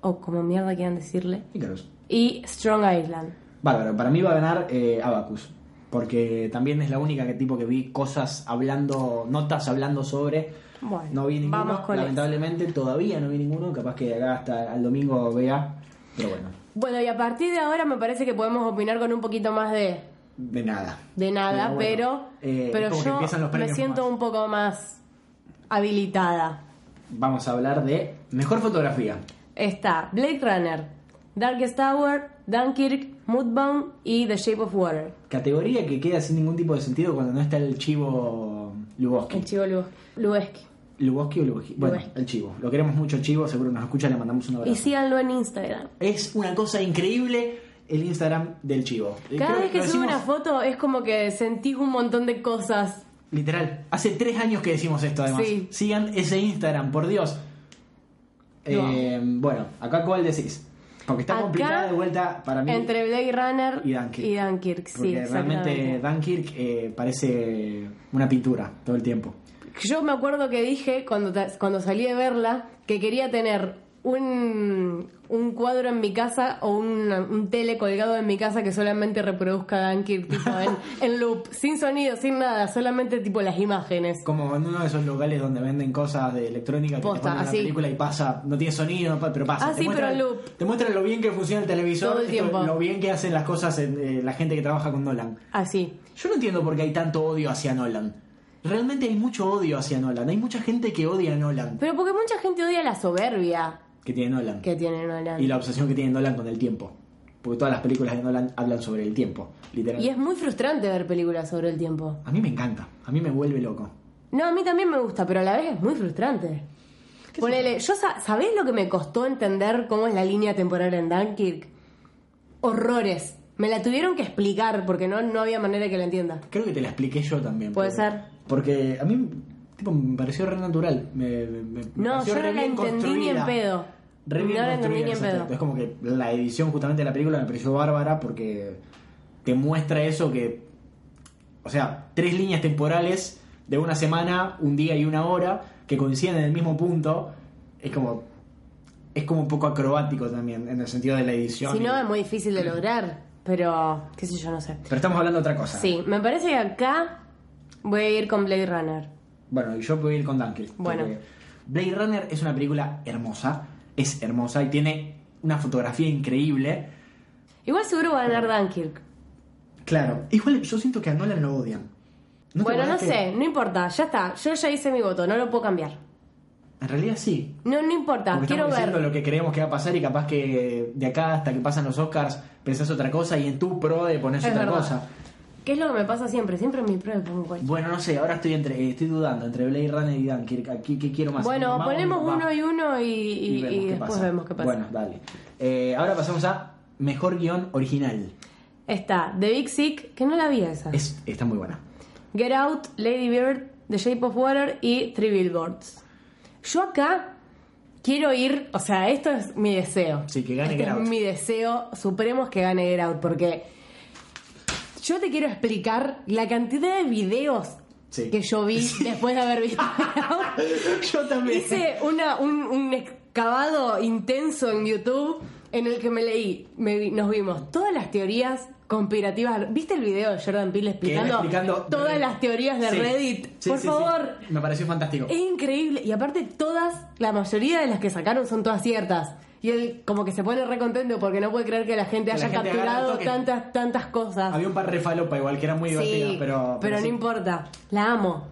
o como mierda quieran decirle, Icarus. y Strong Island. Bárbaro, para mí va a ganar eh, Abacus. Porque también es la única que tipo que vi cosas hablando, notas hablando sobre. Bueno, no vi ninguno, vamos con lamentablemente todavía no vi ninguno, capaz que acá hasta el domingo vea, pero bueno, Bueno, y a partir de ahora me parece que podemos opinar con un poquito más de, de nada. de nada, bueno, pero, eh, pero que yo me siento más. un poco más habilitada. Vamos a hablar de mejor fotografía. Está Blade Runner, Darkest Tower, Dunkirk, Moodbound y The Shape of Water. Categoría que queda sin ningún tipo de sentido cuando no está el chivo Luboski. El chivo Lu- Lubeski. ¿Luboski o Luboski? Bueno, el chivo. Lo queremos mucho el chivo, seguro nos escucha, le mandamos un abrazo. Y síganlo en Instagram. Es una cosa increíble el Instagram del chivo. Cada Creo vez que lo sube decimos- una foto es como que sentís un montón de cosas. Literal. Hace tres años que decimos esto, además. Sí. Sigan ese Instagram, por Dios. Eh, bueno, acá cuál decís. Porque está Acá, complicada de vuelta para mí. Entre Blade Runner Y Dunkirk. y Dunkirk, sí, porque realmente. Dunkirk eh, parece una pintura todo el tiempo. Yo me acuerdo que dije cuando, cuando salí de verla que quería tener un, un cuadro en mi casa o un, un tele colgado en mi casa que solamente reproduzca Dunkirk tipo, en, en loop, sin sonido, sin nada, solamente tipo las imágenes. Como en uno de esos locales donde venden cosas de electrónica que Posta, te ponen así. la película y pasa, no tiene sonido, pero pasa. Ah, Te sí, muestra- pero en loop. Te muestra lo bien que funciona el televisor, Todo el tiempo. lo bien que hacen las cosas en, eh, la gente que trabaja con Nolan. Así. Yo no entiendo por qué hay tanto odio hacia Nolan. Realmente hay mucho odio hacia Nolan. Hay mucha gente que odia a Nolan. Pero porque mucha gente odia la soberbia Que tiene Nolan. que tiene Nolan. Y la obsesión que tiene Nolan con el tiempo. Porque todas las películas de Nolan hablan sobre el tiempo. Literal. Y es muy frustrante ver películas sobre el tiempo. A mí me encanta. A mí me vuelve loco. No, a mí también me gusta, pero a la vez es muy frustrante. Ponele, yo sa- ¿sabés lo que me costó entender cómo es la línea temporal en Dunkirk? Horrores. Me la tuvieron que explicar porque no, no había manera que la entienda. Creo que te la expliqué yo también. Puede ser. Porque a mí tipo, me pareció re natural. Me, No, pareció yo re no la entendí ni en pedo. Re bien No la entendí ni en pedo. Es como que la edición justamente de la película me pareció bárbara porque te muestra eso que... O sea, tres líneas temporales de una semana, un día y una hora que coinciden en el mismo punto. Es como... Es como un poco acrobático también en el sentido de la edición. Si y- no, es muy difícil de lograr. Pero, qué sé yo, no sé. Pero estamos hablando de otra cosa. Sí, me parece que acá voy a ir con Blade Runner. Bueno, y yo voy a ir con Dunkirk. Bueno. Blade Runner es una película hermosa, es hermosa y tiene una fotografía increíble. Igual seguro va a ganar Dunkirk. Claro, igual yo siento que a Nolan lo odian. ¿No te Bueno, no que- sé, no importa, ya está. Yo ya hice mi voto, no lo puedo cambiar. En realidad sí. No, no importa, Porque quiero estamos ver. lo que creemos que va a pasar y capaz que de acá hasta que pasan los Oscars pensás otra cosa y en tu pro de pones Es otra verdad. cosa. ¿Qué es lo que me pasa siempre? Siempre en mi prueba pongo cualquier- Bueno, no sé, ahora estoy entre estoy dudando entre Blade Runner y Dunkirk. ¿Qué quiero más? Bueno, ponemos uno y uno y, y- vemos y qué después pasa. vemos qué pasa. Bueno, dale. Eh, ahora pasamos a mejor guion original. Está The Big Sick, que no la vi esa. Es, está muy buena. Get Out, Lady Bird, The Shape of Water y Three Billboards. Yo acá quiero ir, o sea, esto es mi deseo. Sí, que gane Este Get Out. es mi deseo supremo es que gane Get Out, porque yo te quiero explicar la cantidad de videos Sí. que yo vi después de haber visto. Yo también. Hice una, un, un excavado intenso en YouTube en el que me leí, me nos vimos todas las teorías conspirativas. ¿Viste el video de Jordan Peele explicando, explicando todas las teorías de Sí. Reddit? Sí, Por favor. Me pareció fantástico. Es increíble. Y aparte todas, la mayoría de las que sacaron son todas ciertas. Y él como que se pone re contento porque no puede creer que la gente la haya gente capturado tantas, tantas cosas. Había un par de falopa igual que eran muy divertidas, Sí, pero. pero, no sí. importa. La amo.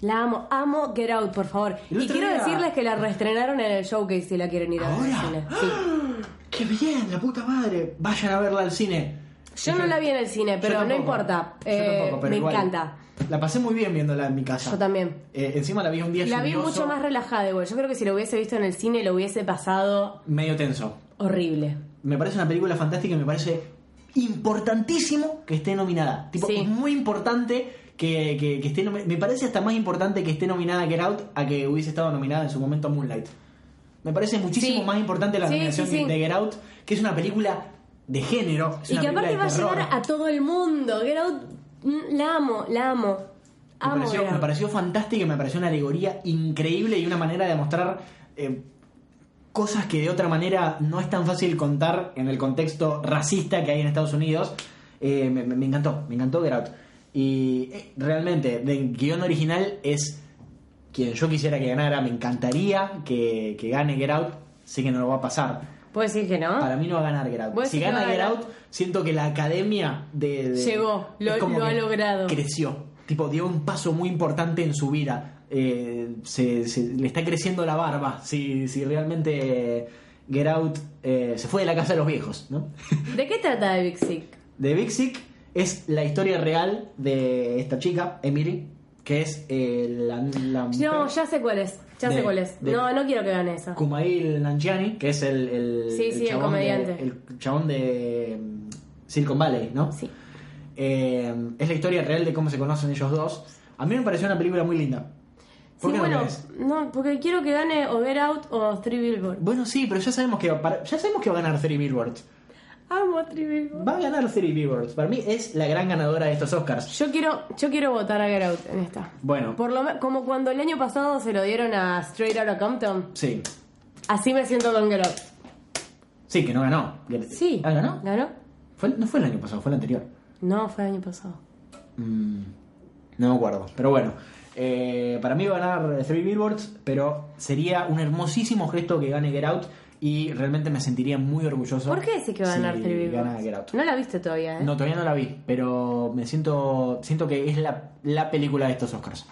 La amo. Amo Get Out, por favor. Y quiero día- decirles que la reestrenaron en el showcase si la quieren ir a ver al cine. Sí. ¡Qué bien! ¡La puta madre! Vayan a verla al cine. Yo no la vi en el cine, pero no importa. Yo Eh, tampoco, pero me igual. encanta. La pasé muy bien viéndola en mi casa. Yo también. Eh, encima la vi un día La vi mucho más relajada igual. Yo creo que si lo hubiese visto en el cine lo hubiese pasado medio tenso. horrible. Me parece una película fantástica y me parece importantísimo que esté nominada. Tipo, Sí. es muy importante que, que- que esté Me parece hasta más importante que esté nominada Get Out a que hubiese estado nominada en su momento Moonlight. Me parece muchísimo Sí. más importante la nominación sí, sí. de Get Out, que es una película de género. es Y que aparte va a llegar a todo el mundo. Get Out, la amo, la amo. Me pareció, me pareció fantástica y me pareció una alegoría increíble y una manera de mostrar eh, cosas que de otra manera no es tan fácil contar en el contexto racista que hay en Estados Unidos. Eh, me encantó, me encantó Get Out. Y eh, realmente, de guion original es quien yo quisiera que ganara. Me encantaría que, que gane Get Out. Sé que no lo va a pasar. ¿Puedo decir que no? Para mí no va a ganar Get Out. Si gana Get. Out, siento que la academia de. de- Llegó, lo- ha logrado. Creció. Tipo, dio un paso muy importante en su vida. Eh, se, se- le está creciendo la barba. Si, si realmente Get Out eh, se fue de la casa de los viejos, ¿no? ¿De qué trata de Big Sick? The Big Sick es la historia real de esta chica, Emily, que es eh, la, la No, ya sé cuál es. Ya De- sé cuál es. de- No, no quiero que gane esa. Kumail Nanjiani, que es el, el, Sí, sí, el chabón comediante. de, el chabón de mm, Silicon Valley, ¿no? Sí. Eh, es la historia real de cómo se conocen ellos dos. A mí me pareció una película muy linda. ¿Por Sí, qué no bueno, crees? no, porque quiero que gane o Get Out o Three Billboards. Bueno, sí, pero ya sabemos que para- ya sabemos que va a ganar Three Billboards. Amo Three Billboards. Va a ganar Three Billboards. Para mí es la gran ganadora de estos Oscars. Yo quiero, yo quiero votar a Get Out en esta. Bueno, Por lo me- como cuando el año pasado se lo dieron a Straight Outta Compton. sí. Así me siento con Get Out. Sí, que no ganó. Sí. ¿Ah, ganó? ¿Ganó? Fue- no fue el año pasado, fue el anterior. No, fue el año pasado. Mm, no me acuerdo. Pero bueno, eh, para mí va a ganar Three Billboards, pero sería un hermosísimo gesto que gane Get Out y realmente me sentiría muy orgulloso. ¿Por qué decís que va a si ganar Three Billboards? gana Get Out. No la viste todavía, ¿eh? No, todavía no la vi, pero me siento siento que es la, la película de estos Oscars.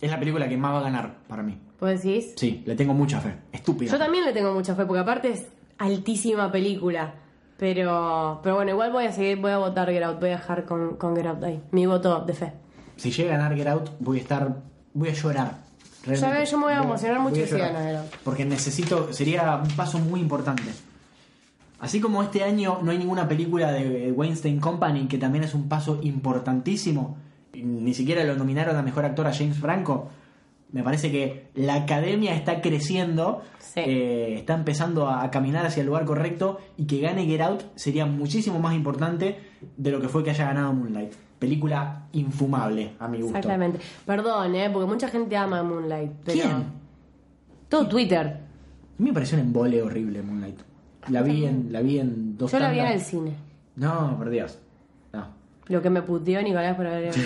Es la película que más va a ganar para mí. ¿Vos decís? Sí, le tengo mucha fe. Estúpida. Yo también le tengo mucha fe, porque aparte es altísima película. Pero, pero bueno, igual voy a seguir, voy a votar Get Out, voy a dejar con, con Get Out ahí. Mi voto de fe. Si llega a ganar Get Out, voy a estar. Voy a llorar. Realmente. ves, yo me voy a emocionar mucho voy a llorar. Out. Porque necesito. Sería un paso muy importante. Así como este año no hay ninguna película de Weinstein Company, que también es un paso importantísimo, ni siquiera lo nominaron a mejor actor a James Franco. Me parece que la academia está creciendo, Sí. eh, está empezando a caminar hacia el lugar correcto y que gane Get Out sería muchísimo más importante de lo que fue que haya ganado Moonlight. Película infumable, a mi gusto. Exactamente. Perdón, ¿eh? Porque mucha gente ama Moonlight. Pero... ¿Quién? Todo Twitter. A mí me pareció un embole horrible Moonlight. La vi en, la vi en dos Yo la vi en el cine. No, por Dios. No. Lo que me puteó Nicolás por haber.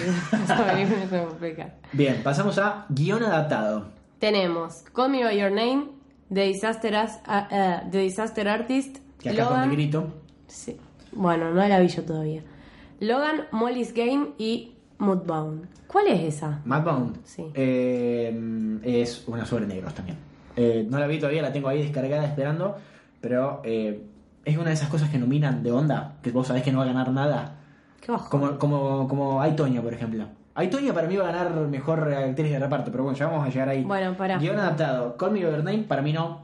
Bien, pasamos a guion adaptado. tenemos Call Me By Your Name, The Disaster, As- The Disaster Artist, Que acá con Logan, negrito. sí. bueno, no la vi yo todavía, Logan, Molly's Game y Moodbound. ¿Cuál es esa? Madbound. Sí. Eh, es una sobre negros también. Eh, no la vi todavía, la tengo ahí descargada esperando. Pero eh, es una de esas cosas que nominan de onda, que vos sabés que no va a ganar nada. Qué bajo. Como, como, como Aitonia, por ejemplo. Aitonia para mí va a ganar mejor actriz de reparto, pero bueno, ya vamos a llegar ahí. Bueno, pará. Guión adaptado. Call Me By Your Name, para mí no.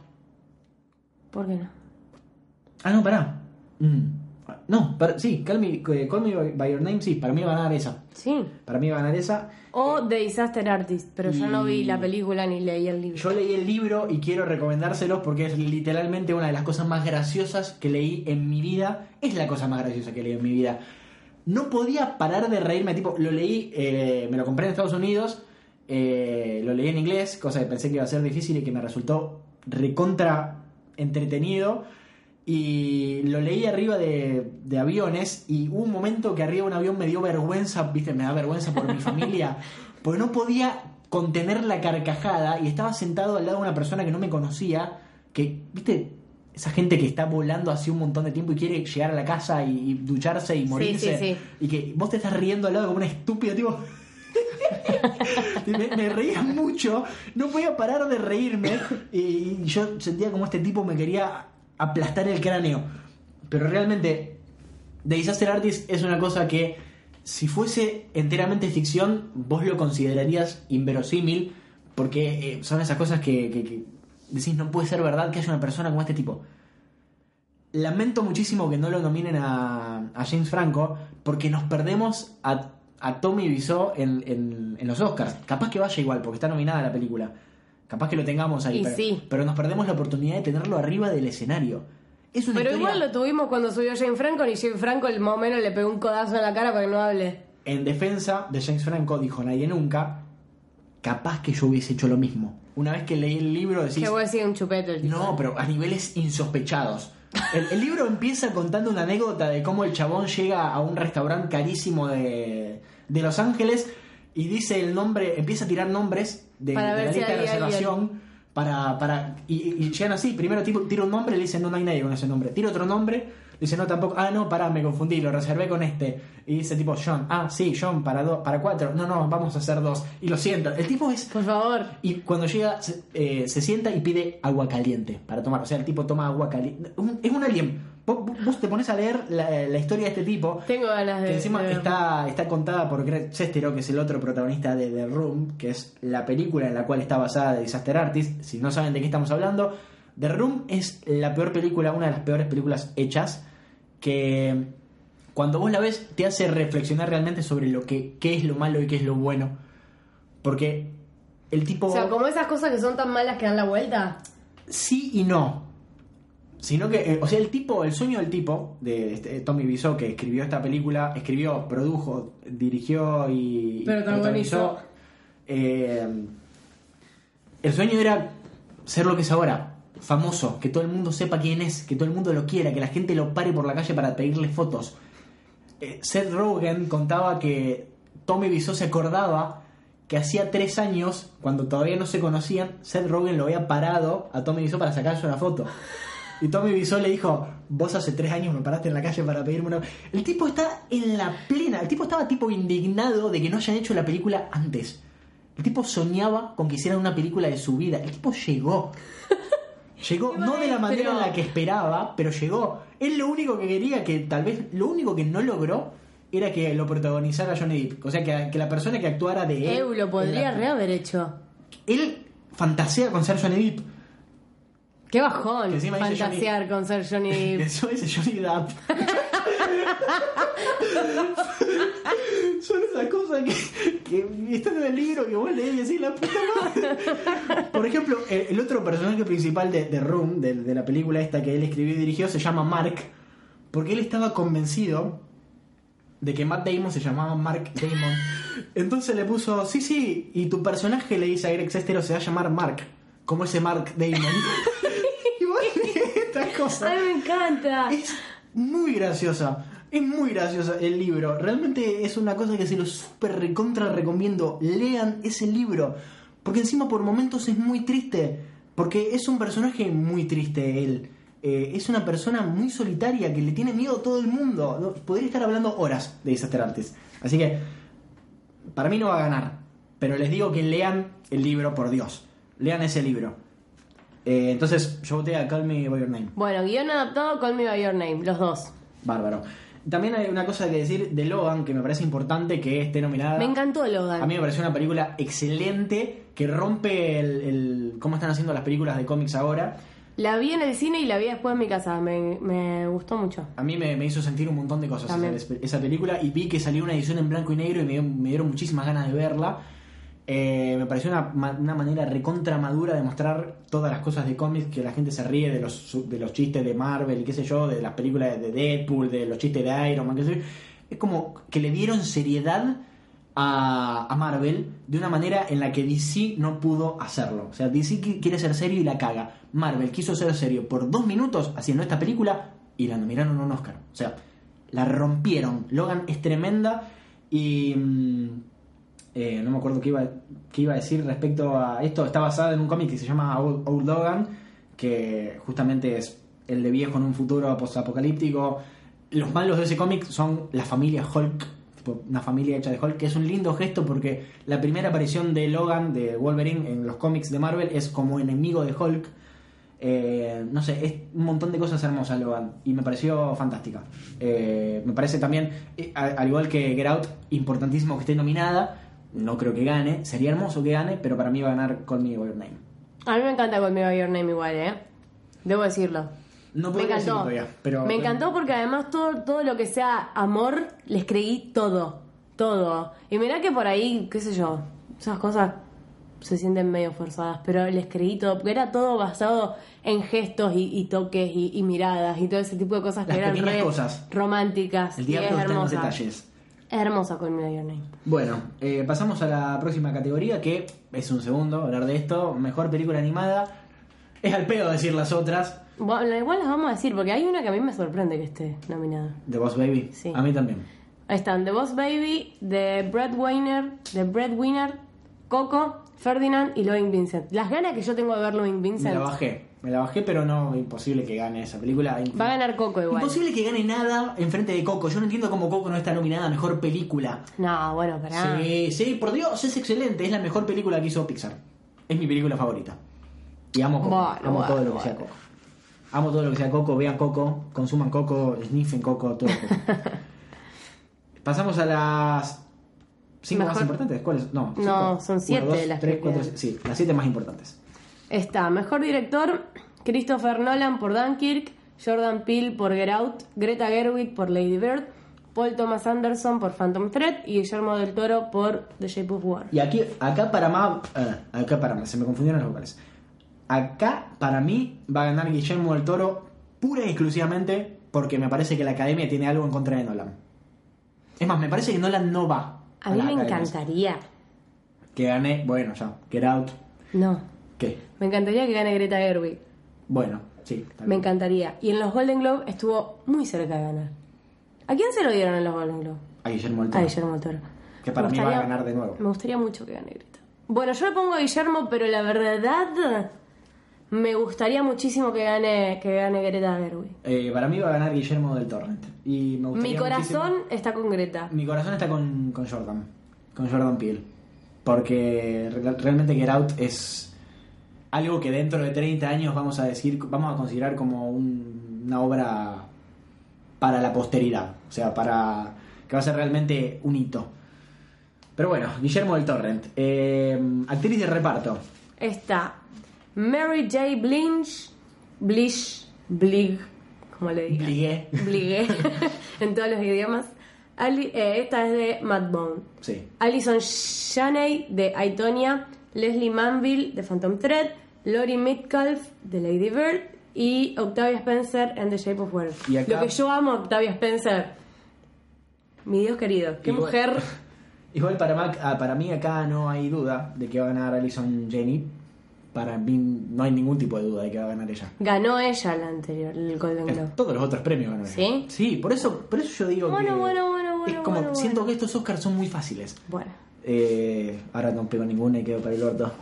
¿Por qué no? Ah, no, pará. Mm. No, para- sí, Call Me, eh, Call Me By Your Name, sí, para mí va a ganar esa. Sí. Para mí va a ganar esa. O The Disaster Artist, pero yo no vi Y- la película ni leí el libro. Yo leí el libro y quiero recomendárselos porque es literalmente una de las cosas más graciosas que leí en mi vida. Es la cosa más graciosa que leí en mi vida. No podía parar de reírme, tipo, lo leí, eh, me lo compré en Estados Unidos, eh, lo leí en inglés, cosa que pensé que iba a ser difícil y que me resultó recontra entretenido. Y lo leí arriba de, de aviones y hubo un momento que arriba de un avión me dio vergüenza, viste, me da vergüenza por mi familia, porque no podía contener la carcajada y estaba sentado al lado de una persona que no me conocía, que, viste, esa gente que está volando hace un montón de tiempo y quiere llegar a la casa y, y ducharse y morirse, sí, sí. y que vos te estás riendo al lado como una estúpida, tipo... me, me reía mucho, no podía parar de reírme y yo sentía como este tipo me quería aplastar el cráneo. Pero realmente, The Disaster Artist es una cosa que si fuese enteramente ficción, vos lo considerarías inverosímil, porque eh, son esas cosas que, que- que decís, no puede ser verdad que haya una persona como este tipo. Lamento muchísimo que no lo nominen a, a James Franco, porque nos perdemos a, a Tommy Wiseau en, en- en los Oscars. Capaz que vaya igual, porque está nominada la película. Capaz que lo tengamos ahí, Y pero, sí. pero nos perdemos la oportunidad de tenerlo arriba del escenario. Es una Pero historia- igual lo tuvimos cuando subió Jane Franco y Jane Franco el más o menos le pegó un codazo en la cara para que no hable. En defensa de James Franco, dijo nadie nunca, capaz que yo hubiese hecho lo mismo. Una vez que leí el libro decís, Que voy a decir un chupete el no, pero a niveles insospechados. El, el libro empieza contando una anécdota de cómo el chabón llega a un restaurante carísimo de, de Los Ángeles y dice el nombre, empieza a tirar nombres de, la si lista de reservación para, para y, y llegan así, primero tipo, tira un nombre y le dicen no, no hay nadie con ese nombre, tira otro nombre, dice no tampoco, ah no, pará, me confundí, lo reservé con este, y dice tipo John, ah sí, John, para dos, para cuatro, no, no, vamos a hacer dos, y lo siento, el tipo es Por favor. y cuando llega, se, eh, se sienta y pide agua caliente para tomar. O sea, el tipo toma agua caliente. Es un alien. Vos, vos te pones a leer la, la historia de este tipo. Tengo ganas de. Que encima de está, está contada por Greg Sestero, que es el otro protagonista de The Room, que es la película en la cual está basada de Disaster Artist. Si no saben de qué estamos hablando, The Room es la peor película, una de las peores películas hechas, que cuando vos la ves te hace reflexionar realmente sobre lo que qué es lo malo y qué es lo bueno. Porque el tipo... O sea, como esas cosas que son tan malas que dan la vuelta. Sí y no. Sino que, eh, o sea, el tipo, el sueño del tipo, de este, Tommy Wiseau, que escribió esta película, escribió, produjo, dirigió y Protagonizó. eh, el sueño era ser lo que es ahora, famoso, que todo el mundo sepa quién es, que todo el mundo lo quiera, que la gente lo pare por la calle para pedirle fotos. Eh, Seth Rogen contaba que Tommy Wiseau se acordaba que hacía tres años, cuando todavía no se conocían, Seth Rogen lo había parado a Tommy Wiseau para sacarse una foto. Y Tommy Wiseau le dijo, vos hace tres años me paraste en la calle para pedirme una... El tipo está en la plena, el tipo estaba tipo indignado de que no hayan hecho la película antes. El tipo soñaba con que hicieran una película de su vida. El tipo llegó. Llegó, no de la manera en la que esperaba, pero llegó. Él lo único que quería, que tal vez lo único que no logró, era que lo protagonizara Johnny Depp. O sea, que, que la persona que actuara de él... Eu lo podría en la- re haber hecho. Él fantasea con ser Johnny Depp. Qué bajón Que encima fantasear con ser Johnny Que eso dice Johnny Depp. Son esas cosas que, que están en el libro que vos lees y decís la puta madre. Por ejemplo, el, el otro personaje principal de, de Room, de, de la película esta que él escribió y dirigió, se llama Mark, porque él estaba convencido de que Matt Damon se llamaba Mark Damon. Entonces le puso, sí, sí, y tu personaje le dice a Greg Sestero se va a llamar Mark, como ese Mark Damon. Ay, me encanta. Es muy graciosa. Es muy graciosa el libro. Realmente es una cosa que se lo super recontra recomiendo. Lean ese libro. Porque encima por momentos es muy triste. Porque es un personaje muy triste él. Eh, es una persona muy solitaria que le tiene miedo a todo el mundo. Podría estar hablando horas de Artist. Así que, para mí no va a ganar. Pero les digo que lean el libro, por Dios. Lean ese libro. Eh, entonces, yo voté a Call Me By Your Name. Bueno, guion adaptado, Call Me By Your Name, los dos. Bárbaro. También hay una cosa que decir de Logan que me parece importante que esté nominada. Me encantó Logan. A mí me pareció una película excelente que rompe el, el- cómo están haciendo las películas de cómics ahora. La vi en el cine y la vi después en mi casa. Me, me gustó mucho. A mí me, me hizo sentir un montón de cosas esa, esa película y vi que salió una edición en blanco y negro y me, me dieron muchísimas ganas de verla. Eh, me pareció una, una manera recontra madura de mostrar todas las cosas de cómics que la gente se ríe de los, de los chistes de Marvel qué sé yo, de las películas de Deadpool, de los chistes de Iron Man, qué sé yo. Es como que le dieron seriedad a, a Marvel de una manera en la que DC no pudo hacerlo. O sea, DC qui- quiere ser serio y la caga. Marvel quiso ser serio por dos minutos haciendo esta película y la nominaron a un Oscar. O sea, la rompieron. Logan es tremenda y... mm, eh, no me acuerdo qué iba, qué iba a decir respecto a esto. Está basada en un cómic que se llama Old, Logan, que justamente es el de viejo en un futuro post-apocalíptico. Los malos de ese cómic son la familia Hulk, una familia hecha de Hulk, que es un lindo gesto porque la primera aparición de Logan, de Wolverine, en los cómics de Marvel es como enemigo de Hulk. Eh, no sé, es un montón de cosas hermosas Logan y me pareció fantástica. Eh, me parece también, al igual que Get Out, importantísimo que esté nominada. No creo que gane, sería hermoso que gane, pero para mí va a ganar Call Me By Your Name. A mí me encanta Call Me By Your Name igual, ¿eh? Debo decirlo. No Me encantó. todavía, pero me encantó porque además todo, todo lo que sea amor, les creí todo. Todo. Y mirá que por ahí, qué sé yo, esas cosas se sienten medio forzadas, pero les creí todo, porque era todo basado en gestos y, y toques y, y miradas y todo ese tipo de cosas que eran re cosas. románticas. El y diablo es está en los detalles. Hermosa Call Me Your Name. Bueno, eh, pasamos a la próxima categoría que es un segundo hablar de esto. Mejor película animada. Es al pedo decir las otras. Bueno, igual las vamos a decir, porque hay una que a mí me sorprende que esté nominada. The Boss Baby. Sí. A mí también. Ahí están The Boss Baby, The Breadwinner, The Breadwinner, Coco, Ferdinand y Loving Vincent. Las ganas que yo tengo de ver Loving Me Vincent. la bajé. Me la bajé, pero no, imposible que gane esa película. Va a ganar Coco igual. Imposible que gane nada enfrente de Coco. Yo no entiendo cómo Coco no está nominada a mejor película. No, bueno, pará. Sí, sí, por Dios, es excelente. Es la mejor película que hizo Pixar. Es mi película favorita. Y amo Coco. Bueno, amo bueno, todo lo que bueno. sea Coco. Amo todo lo que sea Coco. Vean Coco, consuman Coco, sniffen Coco, todo Coco. Pasamos a las cinco más Mejor- importantes. ¿Cuáles? No, No, son siete Uno, dos, las tres, que cuatro, quedan. Sí, las siete más importantes. Está Mejor Director, Christopher Nolan por Dunkirk, Jordan Peele por Get Out, Greta Gerwig por Lady Bird, Paul Thomas Anderson por Phantom Thread y Guillermo del Toro por The Shape of Water. Y aquí, acá para más, eh, acá para más, se me confundieron los vocales. Acá para mí va a ganar Guillermo del Toro pura y exclusivamente porque me parece que la academia tiene algo en contra de Nolan. Es más, me parece que Nolan no va. A mí me encantaría. Que gane, bueno, ya, Get Out. No, ¿Qué? me encantaría que gane Greta Gerwig. Bueno, sí. está Me encantaría. Y en los Golden Globe estuvo muy cerca de ganar. ¿A quién se lo dieron en los Golden Globe? A Guillermo del A Toro. Guillermo del Toro. Que para mí va a ganar de nuevo. Me gustaría mucho que gane Greta. Bueno, yo le pongo a Guillermo, pero la verdad me gustaría muchísimo que gane que gane Greta Gerwig. Eh, para mí va a ganar Guillermo del Torrent. Y me Mi corazón muchísimo- está con Greta. Mi corazón está con, con Jordan. Con Jordan Peele. Porque re- realmente Get Out es algo que dentro de 30 años vamos a decir, vamos a considerar como un- una obra para la posteridad. O sea, para que va a ser realmente un hito. Pero bueno, Guillermo del Torrent. Eh, actriz de reparto. Está Mary J. Blige, Blige, Blig, como le diga. Bligué. Bligué, en todos los idiomas. Ali- eh, esta es de Matt Bone. Sí. Alison Shaney de Aitonia, Leslie Manville de Phantom Thread, Lori Metcalf de Lady Bird y Octavia Spencer en The Shape of Water. Lo que yo amo a Octavia Spencer. Mi Dios querido, qué Igual- mujer. Igual para, Mac- ah, para mí acá no hay duda de que va a ganar Alison Jenny. Para mí no hay ningún tipo de duda de que va a ganar ella. Ganó ella la anterior, el Golden En Globe. todos los otros premios ganó ella. ¿Sí? Sí, por eso, por eso yo digo Bueno, que bueno, bueno, bueno, es como bueno, siento bueno. que estos Oscars son muy fáciles. Bueno, Eh, ahora no pego ninguna y quedo para el orto.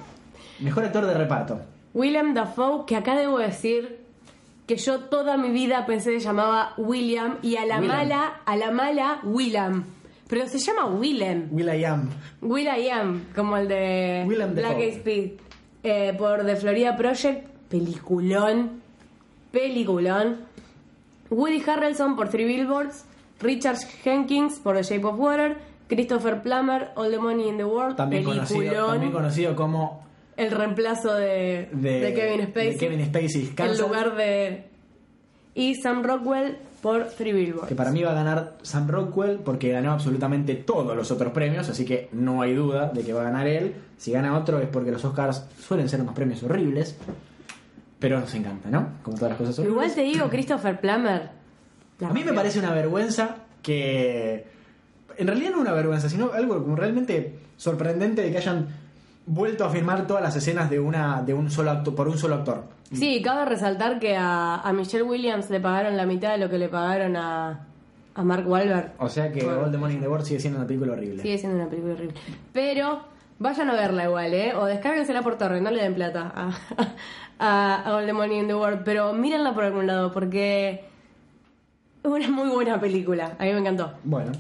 Mejor actor de reparto. William Dafoe, que acá debo decir que yo toda mi vida pensé que llamaba William y a la Willem. mala, a la mala, William. Pero se llama Willem. Will.i.am. Will I Am, como el de Willem Black Dafoe. Eh, por The Florida Project, peliculón, peliculón. Woody Harrelson por Three Billboards, Richard Jenkins por The Shape of Water, Christopher Plummer, All the Money in the World, También conocido, peliculón. también conocido como el reemplazo de, de, de Kevin Spacey. de Kevin Spacey. en lugar de... Y Sam Rockwell por Three Billboards. Que para mí va a ganar Sam Rockwell porque ganó absolutamente todos los otros premios, así que no hay duda de que va a ganar él. Si gana otro es porque los Oscars suelen ser unos premios horribles, pero nos encanta, ¿no? Como todas las cosas horribles. Igual te digo, Christopher Plummer. A mí me parece una vergüenza que. En realidad no una vergüenza, sino algo como realmente sorprendente de que hayan vuelto a filmar todas las escenas de una de un solo acto por un solo actor. Sí, cabe resaltar que a, a Michelle Williams le pagaron la mitad de lo que le pagaron a, a Mark Wahlberg. O sea que. All the Money in the World sigue siendo una película horrible. Sigue siendo una película horrible. Pero vayan a verla igual, ¿eh? O descárguensela por torre, no le den plata a, a, a All the Money in the World. Pero mírenla por algún lado, porque es una muy buena película. A mí me encantó. Bueno,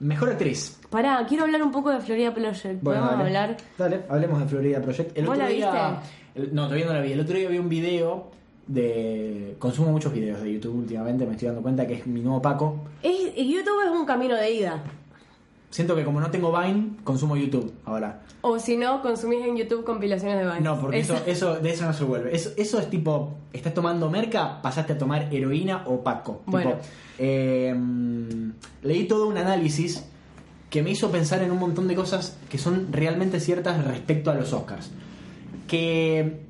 mejor actriz. Pará, quiero hablar un poco de Florida Project. Bueno, ¿Podemos dale. hablar? Dale, hablemos de Florida Project. El ¿Vos otro la día, viste? El- no, todavía no la vi. El otro día vi un video de. Consumo muchos videos de YouTube últimamente, me estoy dando cuenta que es mi nuevo Paco. Es- YouTube es un camino de ida. Siento que como no tengo Vine, consumo YouTube ahora. O si no, consumís en YouTube compilaciones de Vine. No, porque Es- eso, eso, de eso no se vuelve. Eso, eso es tipo, estás tomando merca, pasaste a tomar heroína o Paco. Bueno. Tipo, eh, mm, leí todo un análisis que me hizo pensar en un montón de cosas que son realmente ciertas respecto a los Oscars. Que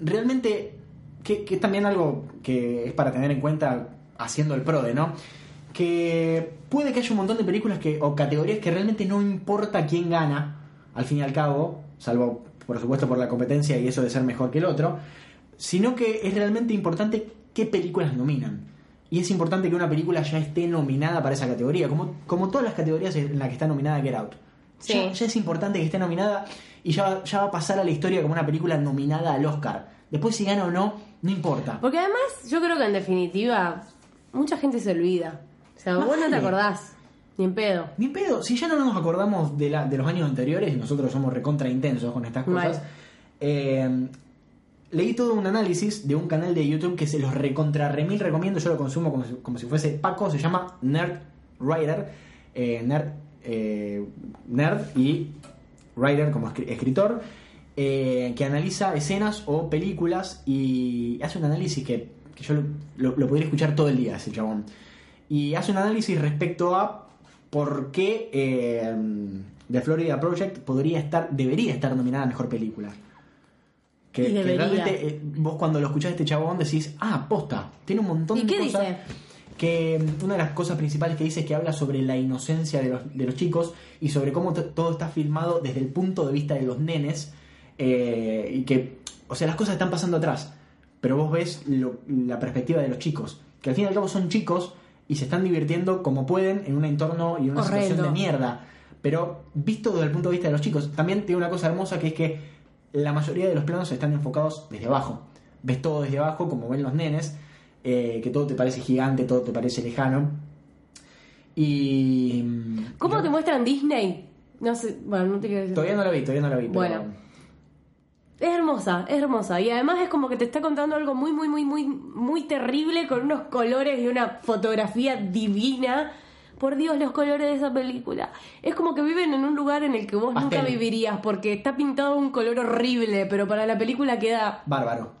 realmente, que, también algo que es para tener en cuenta haciendo el PRODE, ¿no? Que puede que haya un montón de películas que, o categorías que realmente no importa quién gana, al fin y al cabo, salvo por supuesto por la competencia y eso de ser mejor que el otro, sino que es realmente importante qué películas nominan. Y es importante que una película ya esté nominada para esa categoría, como, como todas las categorías en las que está nominada Get Out. Sí. Ya, ya es importante que esté nominada y ya, va- ya va a pasar a la historia como una película nominada al Oscar. Después si gana o no, no importa. Porque además, yo creo que en definitiva, mucha gente se olvida. O sea, vos no te acordás. Ni en pedo. Ni pedo, si ya no nos acordamos de, la, de los años anteriores y nosotros somos recontra intensos con estas cosas, eh, leí todo un análisis de un canal de YouTube que se los recontra remil recomiendo, yo lo consumo como si, como si fuese Paco, se llama Nerd Writer, eh, Nerd, eh, Nerd y Writer como escri- escritor, eh, que analiza escenas o películas y hace un análisis que, que yo lo, lo- lo podría escuchar todo el día, ese chabón. Y hace un análisis respecto a por qué eh, The Florida Project podría estar, debería estar nominada a mejor película. Que, que realmente eh, vos cuando lo escuchás a este chabón decís, ah, posta, tiene un montón ¿Y de qué cosas. dice? Que una de las cosas principales que dice es que habla sobre la inocencia de los, de los chicos y sobre cómo todo está filmado desde el punto de vista de los nenes eh, y que, o sea, las cosas están pasando atrás, pero vos ves lo- la perspectiva de los chicos, que al fin y al cabo son chicos y se están divirtiendo como pueden en un entorno y una situación de mierda, pero visto desde el punto de vista de los chicos, también tiene una cosa hermosa que es que la mayoría de los planos están enfocados desde abajo, ves todo desde abajo como ven los nenes, eh, que todo te parece gigante, todo te parece lejano. Y. ¿Cómo te muestran Disney? No sé, bueno, no te quiero decir. Todavía no la vi, todavía no la vi. pero- Bueno. Es hermosa, es hermosa. Y además es como que te está contando algo muy, muy, muy, muy, muy terrible con unos colores y una fotografía divina. Por Dios, los colores de esa película. Es como que viven en un lugar en el que vos nunca vivirías porque está pintado un color horrible, pero para la película queda Bárbaro.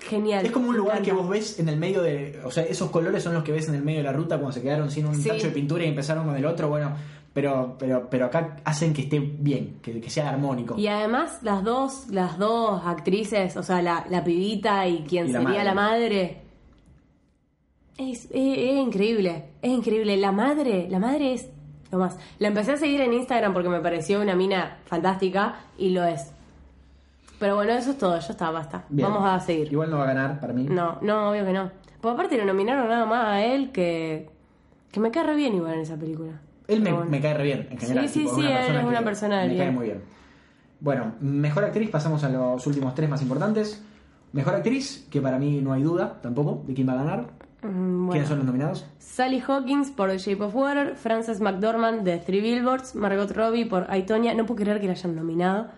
Genial. Es como un lugar que vos ves en el medio de. O sea, esos colores son los que ves en el medio de la ruta cuando se quedaron sin un Sí. tacho de pintura y empezaron con el otro. Bueno, pero, pero, pero acá hacen que esté bien, que, que sea armónico. Y además las dos, las dos actrices, o sea, la, la pibita y quien Y la sería madre. la madre, es, es- es increíble, es increíble. La madre, la madre es lo más. La empecé a seguir en Instagram porque me pareció una mina fantástica y lo es. Pero bueno, eso es todo, ya está, basta. Bien. Vamos a seguir. Igual no va a ganar para mí. No, no, obvio que no. Porque aparte lo nominaron nada más a él que, que me cae re bien igual en esa película. Él me, bueno. me cae re bien, en general. Sí, sí, sí, él es una persona Me cae muy bien. Bueno, mejor actriz, pasamos a los últimos tres más importantes. Mejor actriz, que para mí no hay duda tampoco de quién va a ganar. Mm, bueno. ¿Quiénes son los nominados? Sally Hawkins por The Shape of Water, Frances McDormand de Three Billboards, Margot Robbie por Aitonia, no puedo creer que la hayan nominado,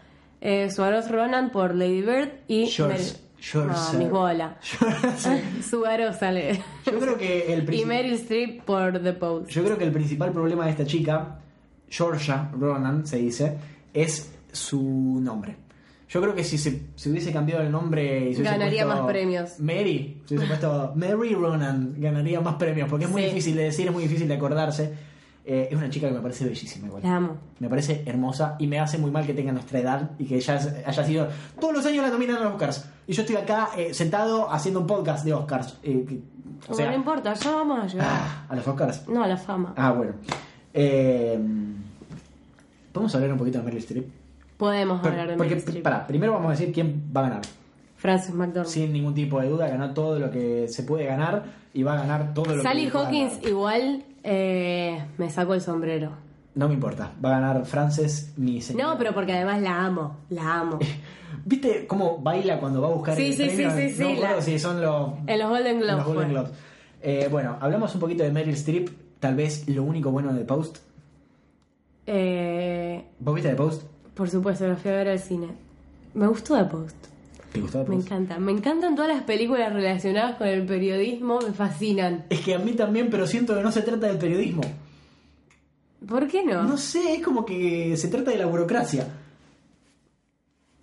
eh, Swarovski Ronan por Lady Bird y George- Meryl- George- Ah, mis sale. Yo creo que el y. Meryl Streep por The Post. Yo creo que el principal problema de esta chica, Georgia Ronan se dice, es su nombre. Yo creo que si se si hubiese cambiado el nombre y se Ganaría puesto más premios. Mary, si hubiese puesto Mary Ronan, ganaría más premios porque es muy Sí. difícil de decir, es muy difícil de acordarse. Eh, es una chica que me parece bellísima igual. La amo. Me parece hermosa y me hace muy mal que tenga nuestra edad y que ella haya sido. Todos los años la nominan a los Oscars. Y yo estoy acá eh, sentado haciendo un podcast de Oscars. Eh, que- o sea, no importa, ya vamos a llegar. ah, a los Oscars. No, a la fama. Ah, bueno. Eh, a hablar un poquito de Meryl Streep. Podemos Pero- hablar de porque, Meryl Streep. pará, primero vamos a decir quién va a ganar. Frances McDormand. Sin ningún tipo de duda, ganó todo lo que se puede ganar y va a ganar todo lo Sally que pueda Hawkins ganar. igual eh, me sacó el sombrero. No me importa, va a ganar Frances, mi señora. No, pero porque además la amo, la amo. ¿Viste cómo baila cuando va a buscar Sí, el sí, premio? sí, sí, sí, No acuerdo la- si son los, En los Golden Globes. los Golden. Globes. Eh, bueno, hablamos un poquito de Meryl Streep, tal vez lo único bueno de Post. Eh, ¿Vos viste de Post? por supuesto, lo fui a ver al cine. Me gustó The Post. ¿Te gustó de Me encanta. Me encantan todas las películas relacionadas con el periodismo, me fascinan. Es que a mí también, pero siento que no se trata del periodismo. ¿Por qué no? No sé, es como que se trata de la burocracia.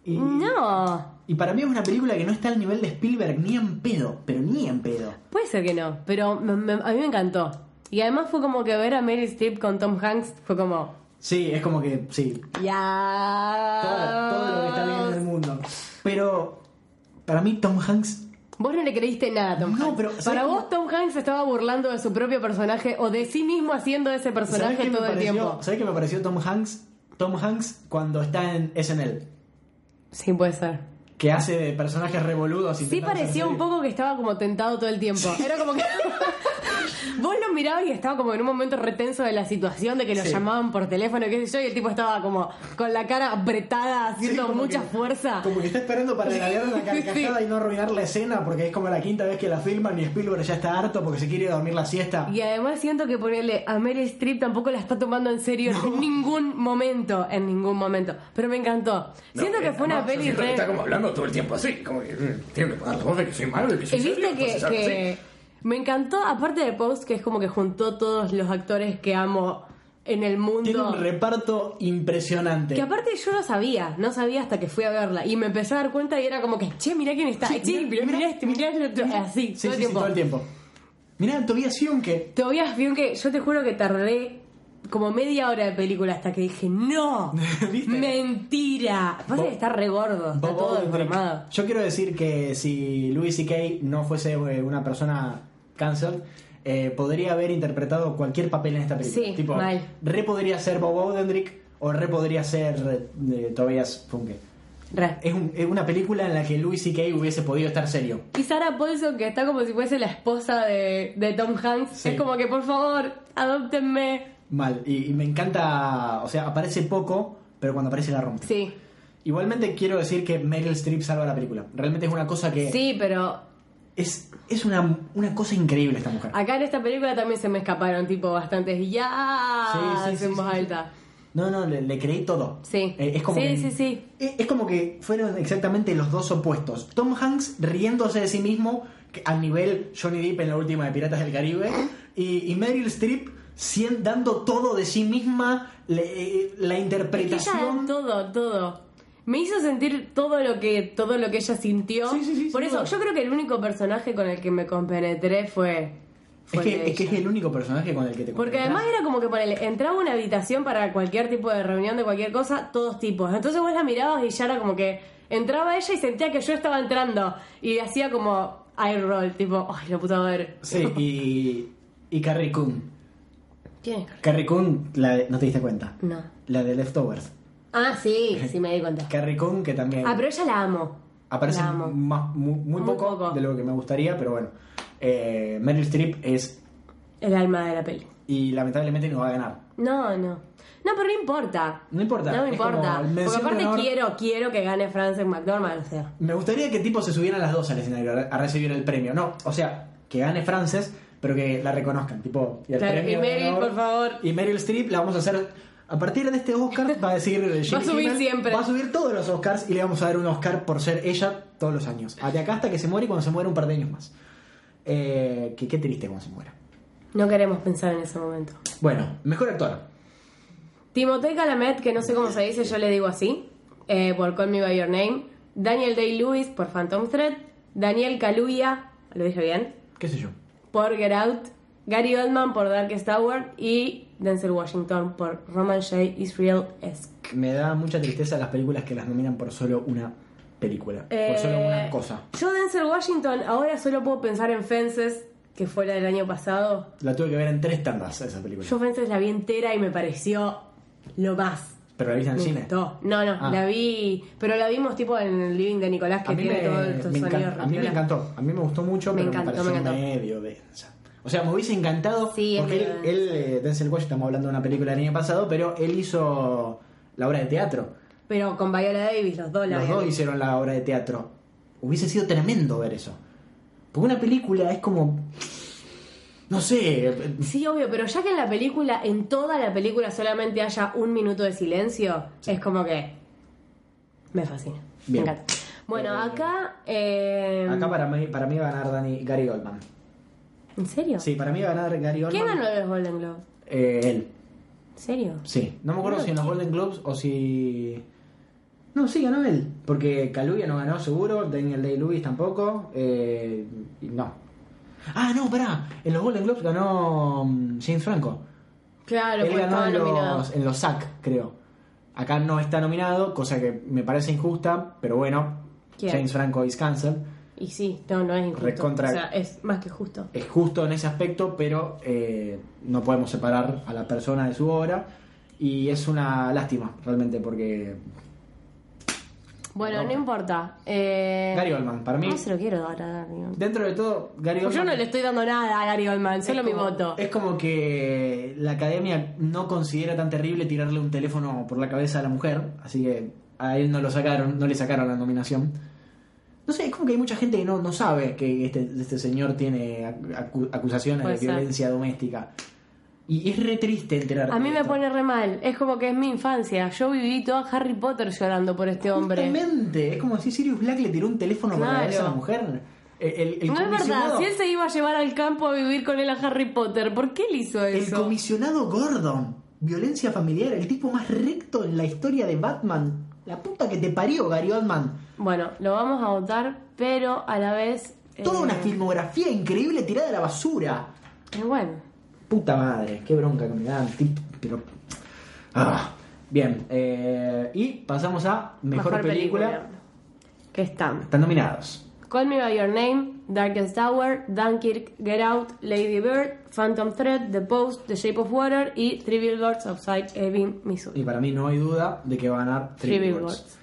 Y, No. y para mí es una película que no está al nivel de Spielberg ni en pedo, pero ni en pedo. Puede ser que no, pero me- me- a mí me encantó. Y además fue como que ver a Meryl Streep con Tom Hanks fue como... Sí, es como que, sí, Ya. todo, todo lo que está bien en el mundo. Pero para mí Tom Hanks Vos no le creíste nada a Tom No, Hanks. pero, ¿sabes Para vos Tom Hanks estaba burlando de su propio personaje o de sí mismo haciendo ese ¿Sabes personaje todo el tiempo. ¿Sabes qué me pareció Tom Hanks? Tom Hanks cuando está en SNL, Sí, puede ser. que hace personajes revoludos. Sí intentando ser parecía un poco que estaba como tentado todo el tiempo. Era como que... Vos lo mirabas y estaba como en un momento retenso de la situación de que lo Sí. llamaban por teléfono, qué sé yo, y el tipo estaba como con la cara apretada, Sí, haciendo como mucha que- fuerza. Como que está esperando para regalar la Sí. carcajada y no arruinar la escena porque es como la quinta vez que la filman y Spielberg ya está harto porque se quiere dormir la siesta. Y además siento que ponerle a Meryl Streep tampoco la está tomando en serio en ningún momento, en ningún momento. Pero me encantó. siento que fue una yo peli re... Está como hablando todo el tiempo así, como que mm, tengo que poner la voz de que soy malo, de que soy Y viste serio, que, que. Me encantó, aparte de Post, que es como que juntó todos los actores que amo en el Tiene mundo. un reparto impresionante. Que aparte yo no sabía, no sabía hasta que fui a verla. Y me empecé a dar cuenta y era como que, che, mirá quién está. Sí, che, mirá, mirá, este, mirá el otro. Así, Sí, todo, sí, el todo el tiempo. Mirá, Tobias Todavía vi que yo te juro que tardé como media hora de película hasta que dije, no, ¿Viste? mentira. Pasa que está re gordo, está Bob todo deformado. Yo quiero decir que si Louis C.K. no fuese eh, una persona cáncer, eh, podría haber interpretado cualquier papel en esta película. Sí, tipo, mal. re podría ser Bob Odenkirk o re podría ser eh, Tobias Funke. Re. Es, un- es una película en la que Louis C.K. hubiese podido estar serio. Y Sarah Paulson, que está como si fuese la esposa de, de Tom Hanks, Sí. es como que por favor, adoptenme. Mal. Y, y me encanta, o sea, aparece poco, pero cuando aparece la rompe. Sí, Igualmente quiero decir que Meryl Streep salva la película. Realmente es una cosa que sí, pero es, es una, una cosa increíble esta mujer. acá en esta película también se me escaparon, tipo, bastantes ya Sí, sí, en voz sí, sí. alta. No, no, le, le creí todo. Sí. Eh, es como Sí, que, sí, sí. Es, es como que fueron exactamente los dos opuestos. Tom Hanks riéndose de sí mismo al nivel Johnny Depp en la última de Piratas del Caribe y, y Meryl Streep dando todo de sí misma le- la Es que ella interpretación. todo, todo. Me hizo sentir todo lo que todo lo que ella sintió. Sí, sí, sí, Por eso, yo creo que el único personaje con el que me compenetré fue. es, que, es que es ella. el único personaje con el que te Porque además era como que ponele, entraba a una habitación para cualquier tipo de reunión de cualquier cosa, todos tipos. Entonces vos la mirabas y ya era como que entraba ella y sentía que yo estaba entrando. Y hacía como eye roll, tipo, ay, la puta madre. Sí, y, y Carrie Coon. Carrie Coon, la de- no te diste cuenta. No. La de Leftovers. Ah, sí, sí me di cuenta. Carrie Coon, que también. Ah, pero ella la amo. Aparece La amo. más, muy, muy Muy poco, poco. de lo que me gustaría, pero bueno. Eh, Meryl Streep es el alma de la peli. Y lamentablemente no va a ganar. No, no. No, pero no importa. No importa, No me es importa. Porque aparte honor. quiero, quiero que gane Frances McDormand, o sea. Me gustaría que tipo se subieran las dos al escenario a a recibir el premio. No, o sea, que gane Frances, pero que la reconozcan. Tipo, y el Claro, premio y de Meryl, honor- por favor. Y Meryl Streep la vamos a hacer. A partir de este Oscar va a decir Va a subir siempre. Va a subir todos los Oscars y le vamos a dar un Oscar por ser ella todos los años. De acá hasta que se muere y cuando se muere un par de años más. Eh, que qué triste cuando se muera. No queremos pensar en ese momento. Bueno, mejor actor. Timothée Chalamet, que no sé cómo se dice, yo le digo así, eh, por Call Me By Your Name. Daniel Day-Lewis por Phantom Thread. Daniel Kaluuya, ¿lo dije bien? ¿Qué sé yo? Por Get Out. Gary Oldman por Darkest Tower. Y Denzel Washington por Roman J. Israel-esque. Me da mucha tristeza las películas que las nominan por solo una película. por Eh, solo una cosa. Yo Denzel Washington ahora solo puedo pensar en Fences, que fue la del año pasado. La tuve que ver en tres tandas esa película. Yo Fences la vi entera y me pareció lo más. Pero la viste en el cine. No, no, Ah. la vi, pero la vimos tipo en el living de Nicolás que tiene me, todo el sonido encan- a mí me encantó. A mí me gustó mucho, Me pero encantó, me pareció medio densa. O sea, me hubiese encantado. Sí, es porque él, él, eh, Denzel Washington, estamos hablando de una película del año pasado, pero él hizo la obra de teatro. Pero con Viola Davis, los dos la Los dos hicieron la obra de teatro. Hubiese sido tremendo ver eso. Porque una película es como. No sé. eh, Sí, obvio, pero ya que en la película, en toda la película solamente haya un minuto de silencio, es como que me fascina. Bien. Me encanta. Bueno, Eh, acá... eh, Acá para mí, para mí va a ganar Dani, Gary Oldman. ¿En serio? Sí, para mí va a ganar Gary Oldman. ¿Quién ganó los Golden Globes? Eh, él. ¿En serio? Sí, no me acuerdo si en los. Golden Globes o si. No, sí, ganó él. Porque Kaluuya no ganó seguro, Daniel Day-Lewis tampoco. Eh, no. Ah, no, pará. En los Golden Globes ganó mm, James Franco. Claro, él ganó en los, en los SAC, creo. Acá no está nominado, cosa que me parece injusta, pero bueno. ¿Quién? James Franco is cancelled. Y sí, no, no es injusto. Recontra- O sea, es más que justo. Es justo en ese aspecto, pero eh, no podemos separar a la persona de su obra. Y es una lástima, realmente, porque Bueno, No. no, importa. Eh, Gary Oldman, para mí, No se lo quiero dar a Gary Oldman. dentro de todo, Gary Pues yo Oldman no le estoy dando nada a Gary Oldman, solo mi voto. Es como que la academia no considera tan terrible tirarle un teléfono por la cabeza a la mujer, así que a él no lo sacaron, no le sacaron la nominación. No sé, es como que hay mucha gente que no, no sabe que este, este señor tiene acu- acusaciones Puede de ser. violencia doméstica. Y es re triste enterarte. A mí me pone re mal. Es como que es mi infancia. Yo viví toda Harry Potter llorando por este hombre. Justamente, es como si Sirius Black le tiró un teléfono por la Claro. cabeza a la mujer. El, el- el No es verdad. Si él se iba a llevar al campo a vivir con él a Harry Potter, ¿por qué él hizo El eso? comisionado Gordon. Violencia familiar, el tipo más recto en la historia de Batman. La puta que te parió, Gary Oldman. Bueno, lo vamos a votar, pero a la vez. eh, Toda una filmografía increíble tirada a la basura. eh, bueno. Puta madre, qué bronca que me dan. Pero. Ah. Bien, eh, y pasamos a mejor, película. Que están. Están nominados. Call Me By Your Name, Darkest Tower, Dunkirk, Get Out, Lady Bird, Phantom Thread, The Post, The Shape of Water y Three Billboards Outside Ebbing, Missouri. Y para mí no hay duda de que va a ganar Three Three Billboards. Billboards.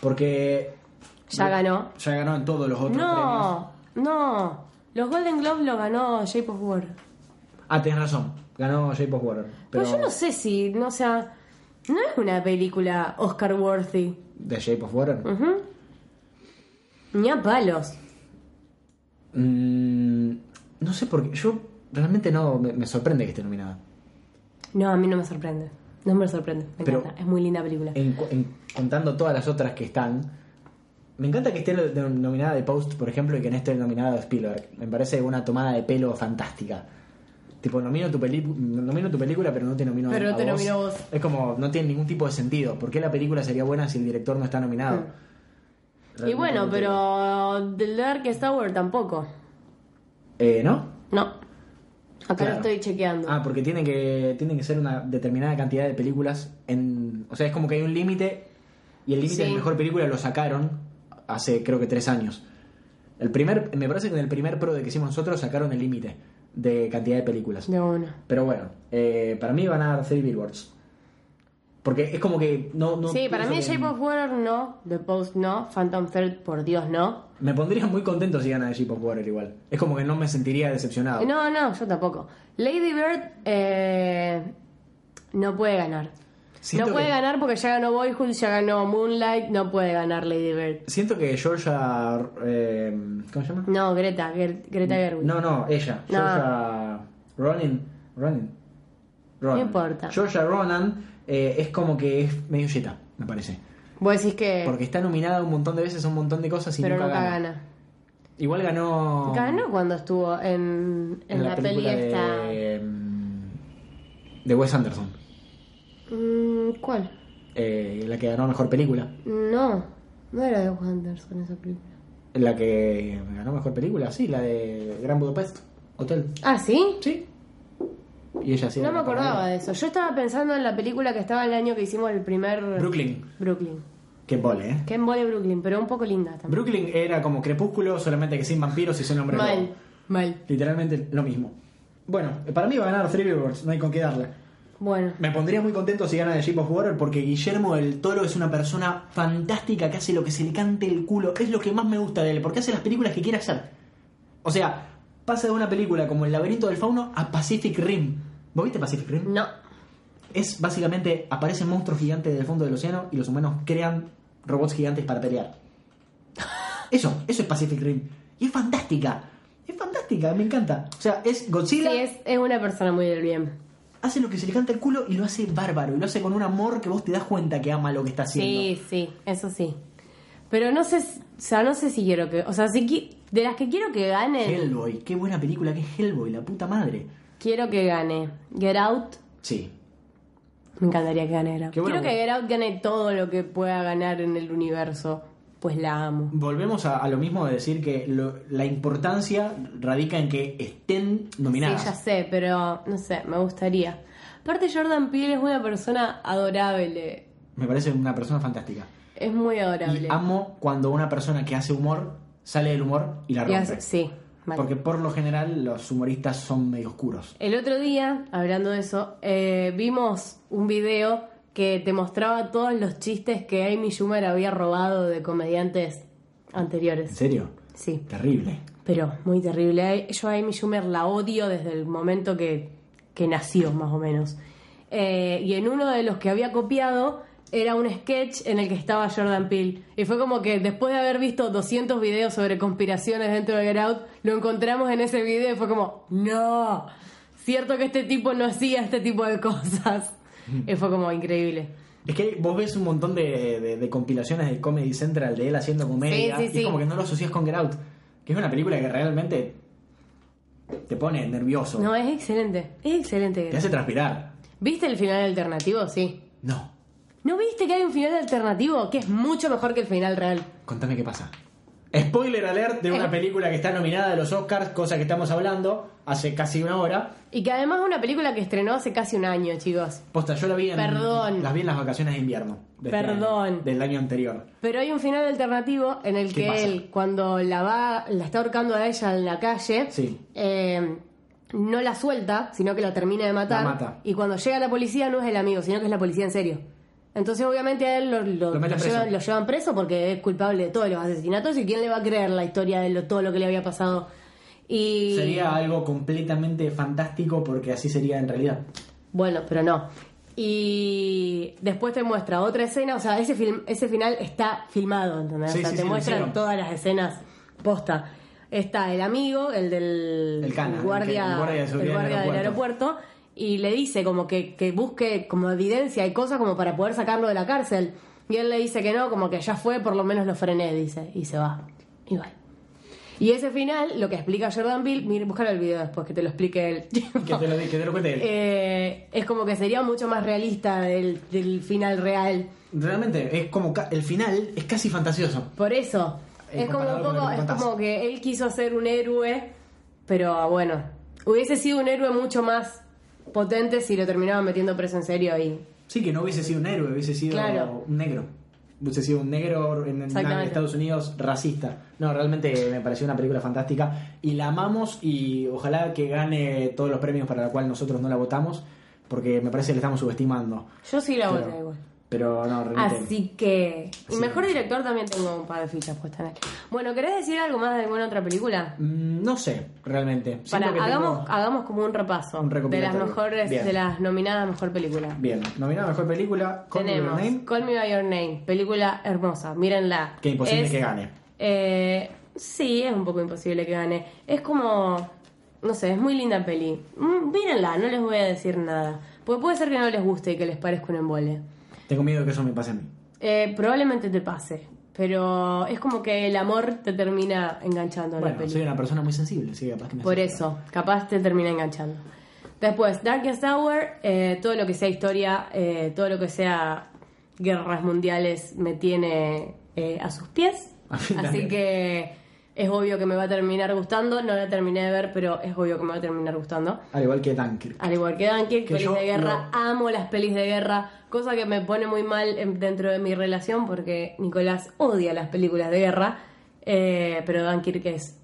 Porque. Ya ganó. Ya ganó en todos los otros premios. No, no. Los Golden Globes lo ganó Shape of Water. Ah, tenés razón. Ganó Shape of Water. Pero, Pero, yo no sé si, no, o sea, no es una película Oscar worthy. ¿De Shape of Water? Ujú. Ni a palos. Mm, no sé por qué. Yo realmente no. Me, me sorprende que esté nominada. No, a mí no me sorprende. No me sorprende. Me Pero- encanta. Es muy linda película. En, cu- en- contando todas las otras que están. Me encanta que esté nominada de Post, por ejemplo, y que no esté nominada de Spielberg. Me parece una tomada de pelo fantástica. Tipo, nomino tu, nomino tu película, pero no te nomino Pero a no te vos. nomino a vos. Es como, no tiene ningún tipo de sentido. ¿Por qué la película sería buena si el director no está nominado? Mm. Y bueno, pero The Darkest Tower tampoco. Eh, ¿No? No. Acá Claro. lo estoy chequeando. Ah, porque tiene que, tiene que ser una determinada cantidad de películas en... O sea, es como que hay un límite y el límite Sí. de mejor película lo sacaron hace creo que tres años. El primer, me parece que en el primer pro de que hicimos nosotros sacaron el límite de cantidad de películas. De una. Pero bueno, eh, para mí van a dar Three Billboards. Porque es como que no. no sí, para mí Shape of Water no, The Post no, Phantom Thread por Dios no. Me pondría muy contento si gana Shape of Water igual. Es como que no me sentiría decepcionado. No, no, yo tampoco. Lady Bird eh, no puede ganar. Siento no puede que- ganar porque ya ganó Boyhood, ya ganó Moonlight, no puede ganar Lady Bird. Siento que Georgia. eh, ¿Cómo se llama? No, Greta, Ger- Greta Gerwig. No, no, ella. No. Georgia Ronan. Ronan. Ronan. No importa. Georgia Ronan eh, es como que es medio yeta, me parece. Vos decís que... Porque está nominada un montón de veces a un montón de cosas y pero nunca, nunca gana. gana. Igual ganó. Ganó cuando estuvo en, en, la, peli película esta... de, mm, de Wes Anderson. Mm, ¿Cuál? Eh, la que ganó mejor película. No, no era de Wes Anderson esa película. La que ganó mejor película, sí, la de Gran Budapest Hotel. ¿Ah, sí? Sí. Y ella sí. No me acordaba de eso. Yo estaba pensando en la película que estaba el año que hicimos el primer... Brooklyn. Brooklyn. Qué pole, ¿eh? Que embole Brooklyn, pero un poco linda también. Brooklyn era como Crepúsculo, solamente que sin vampiros y sin hombre Mal, lobo. mal. Literalmente lo mismo. Bueno, para mí va a ganar Three Billboards, no hay con qué darle. Bueno. Me pondría muy contento si gana The Shape of Water porque Guillermo del Toro es una persona fantástica que hace lo que se le cante el culo. Es lo que más me gusta de él, porque hace las películas que quiere hacer. O sea, pasa de una película como El laberinto del fauno a Pacific Rim. ¿Vos viste Pacific Rim? No. Es básicamente, aparecen monstruos gigantes del fondo del océano y los humanos crean robots gigantes para pelear. Eso, eso es Pacific Rim. Y es fantástica. Es fantástica, me encanta. O sea, es Sí, Godzilla es, es una persona muy del bien. Hace lo que se le canta el culo y lo hace bárbaro. Y lo hace con un amor que vos te das cuenta que ama lo que está haciendo. Sí, sí, eso sí. Pero no sé, si- o sea, no sé si quiero que, o sea, si de las que quiero que gane, Hellboy, qué buena película que es Hellboy, la puta madre. quiero que gane Get Out. Sí. Me encantaría que gane Get Out. Quiero que Get Out gane todo lo que pueda ganar en el universo, pues la amo. Volvemos a, a lo mismo de decir que lo- la importancia radica en que estén nominadas. Sí, ya sé, pero no sé, me gustaría. Aparte Jordan Peele es una persona adorable, Me parece una persona fantástica. es muy adorable. Y amo cuando una persona que hace humor sale del humor y la Y rompe. hace- sí, mal. Porque por lo general los humoristas son medio oscuros. El otro día, hablando de eso, eh, vimos un video que te mostraba todos los chistes que Amy Schumer había robado de comediantes ¿En anteriores. serio? Sí, Terrible. pero muy terrible. Yo a Amy Schumer la odio desde el momento que, que nació, más o menos. Eh, y en uno de los que había copiado era un sketch en el que estaba Jordan Peele. Y fue como que después de haber visto 200 videos sobre conspiraciones dentro de Get Out, lo encontramos en ese video y fue como, no, cierto que este tipo no hacía este tipo de cosas. Y fue como increíble. Es que vos ves un montón de, de- de compilaciones de Comedy Central de él haciendo comedia Sí, sí, y es como que no lo asocias con Get Out, que es una película que realmente te pone nervioso, No, es excelente, es excelente. Te hace transpirar. ¿Viste el final alternativo? Sí. No, ¿No viste que hay un final alternativo que es mucho mejor que el final real? contame qué pasa. Spoiler alert de una Eh. película que está nominada a los Oscars, cosa que estamos hablando hace casi una hora. Y que además es una película que estrenó hace casi un año, chicos. Posta, yo la vi en, Perdón. las vi en las vacaciones de invierno. de este Perdón. año, del año anterior. Pero hay un final alternativo en el ¿Qué que pasa? él, cuando la va, la está ahorcando a ella en la calle, Sí. eh, no la suelta, sino que la termina de matar. La mata. Y cuando llega la policía no es el amigo, sino que es la policía en serio. Entonces obviamente a él lo, lo- Lo meten lo preso. llevan, lo llevan preso porque es culpable de todos los asesinatos y quién le va a creer la historia de lo- todo lo que le había pasado. Y Sería algo completamente fantástico porque así sería en realidad. Bueno, pero no. Y después te muestra otra escena, o sea, ese film, ese final está filmado, ¿entendés? Sí, o sea, sí, te sí, muestran todas las escenas posta. Está el amigo, el del El cana, el guardia, que- el guardia de seguridad el del guardia del aeropuerto, y le dice como que, que busque como evidencia y cosas como para poder sacarlo de la cárcel. Y él le dice que no, como que ya fue, por lo menos lo frené, dice, y se va. Y va. Y ese final, lo que explica Jordan Peele, mire, búscalo el video después que te lo explique él. Que te lo, que te lo cuente él. Eh, es como que sería mucho más realista del, del final real. Realmente, es como el final es casi fantasioso. Por eso, Eh, es como un poco, es como que él quiso ser un héroe, pero bueno, hubiese sido un héroe mucho más potente si lo terminaban metiendo preso en serio ahí. Sí, que no hubiese sido un héroe, hubiese sido Claro. un negro. Hubiese sido un negro en. Estados Unidos racista. No, realmente me pareció una película fantástica y la amamos y ojalá que gane todos los premios para la cual nosotros no la votamos. porque me parece que le estamos subestimando. Yo sí la a igual. Pero no, realmente. Así que. Y Sí. mejor director también tengo un par de fichas puestas en él. Bueno, ¿querés decir algo más de alguna otra película? Mm, No sé, realmente. Para, hagamos, tengo- hagamos como un repaso Un de las mejores, Bien. de las nominadas a mejor película. Bien, nominada a mejor película, Call Me By Your Name. Call Me By Your Name, película hermosa, mírenla. Que imposible Es- que gane. Eh, sí, es un poco imposible que gane. Es como, no sé, es muy linda peli. Mm, mírenla, no les voy a decir nada. Porque puede ser que no les guste y que les parezca un embole. Tengo miedo que eso me pase a mí. Eh, probablemente te pase, pero es como que el amor te termina enganchando a la Bueno, peli. soy una persona muy sensible, así que capaz que me Por eso, capaz te termina enganchando. Después, Darkest Hour, eh, todo lo que sea historia, eh, todo lo que sea guerras mundiales me tiene eh, a sus pies. Así que es obvio que me va a terminar gustando. No la terminé de ver, pero es obvio que me va a terminar gustando. Al igual que Dunkirk. Al igual que Dunkirk, Que pelis de guerra, lo- amo las pelis de guerra, cosa que me pone muy mal en- dentro de mi relación porque Nicolás odia las películas de guerra, eh, pero Dunkirk es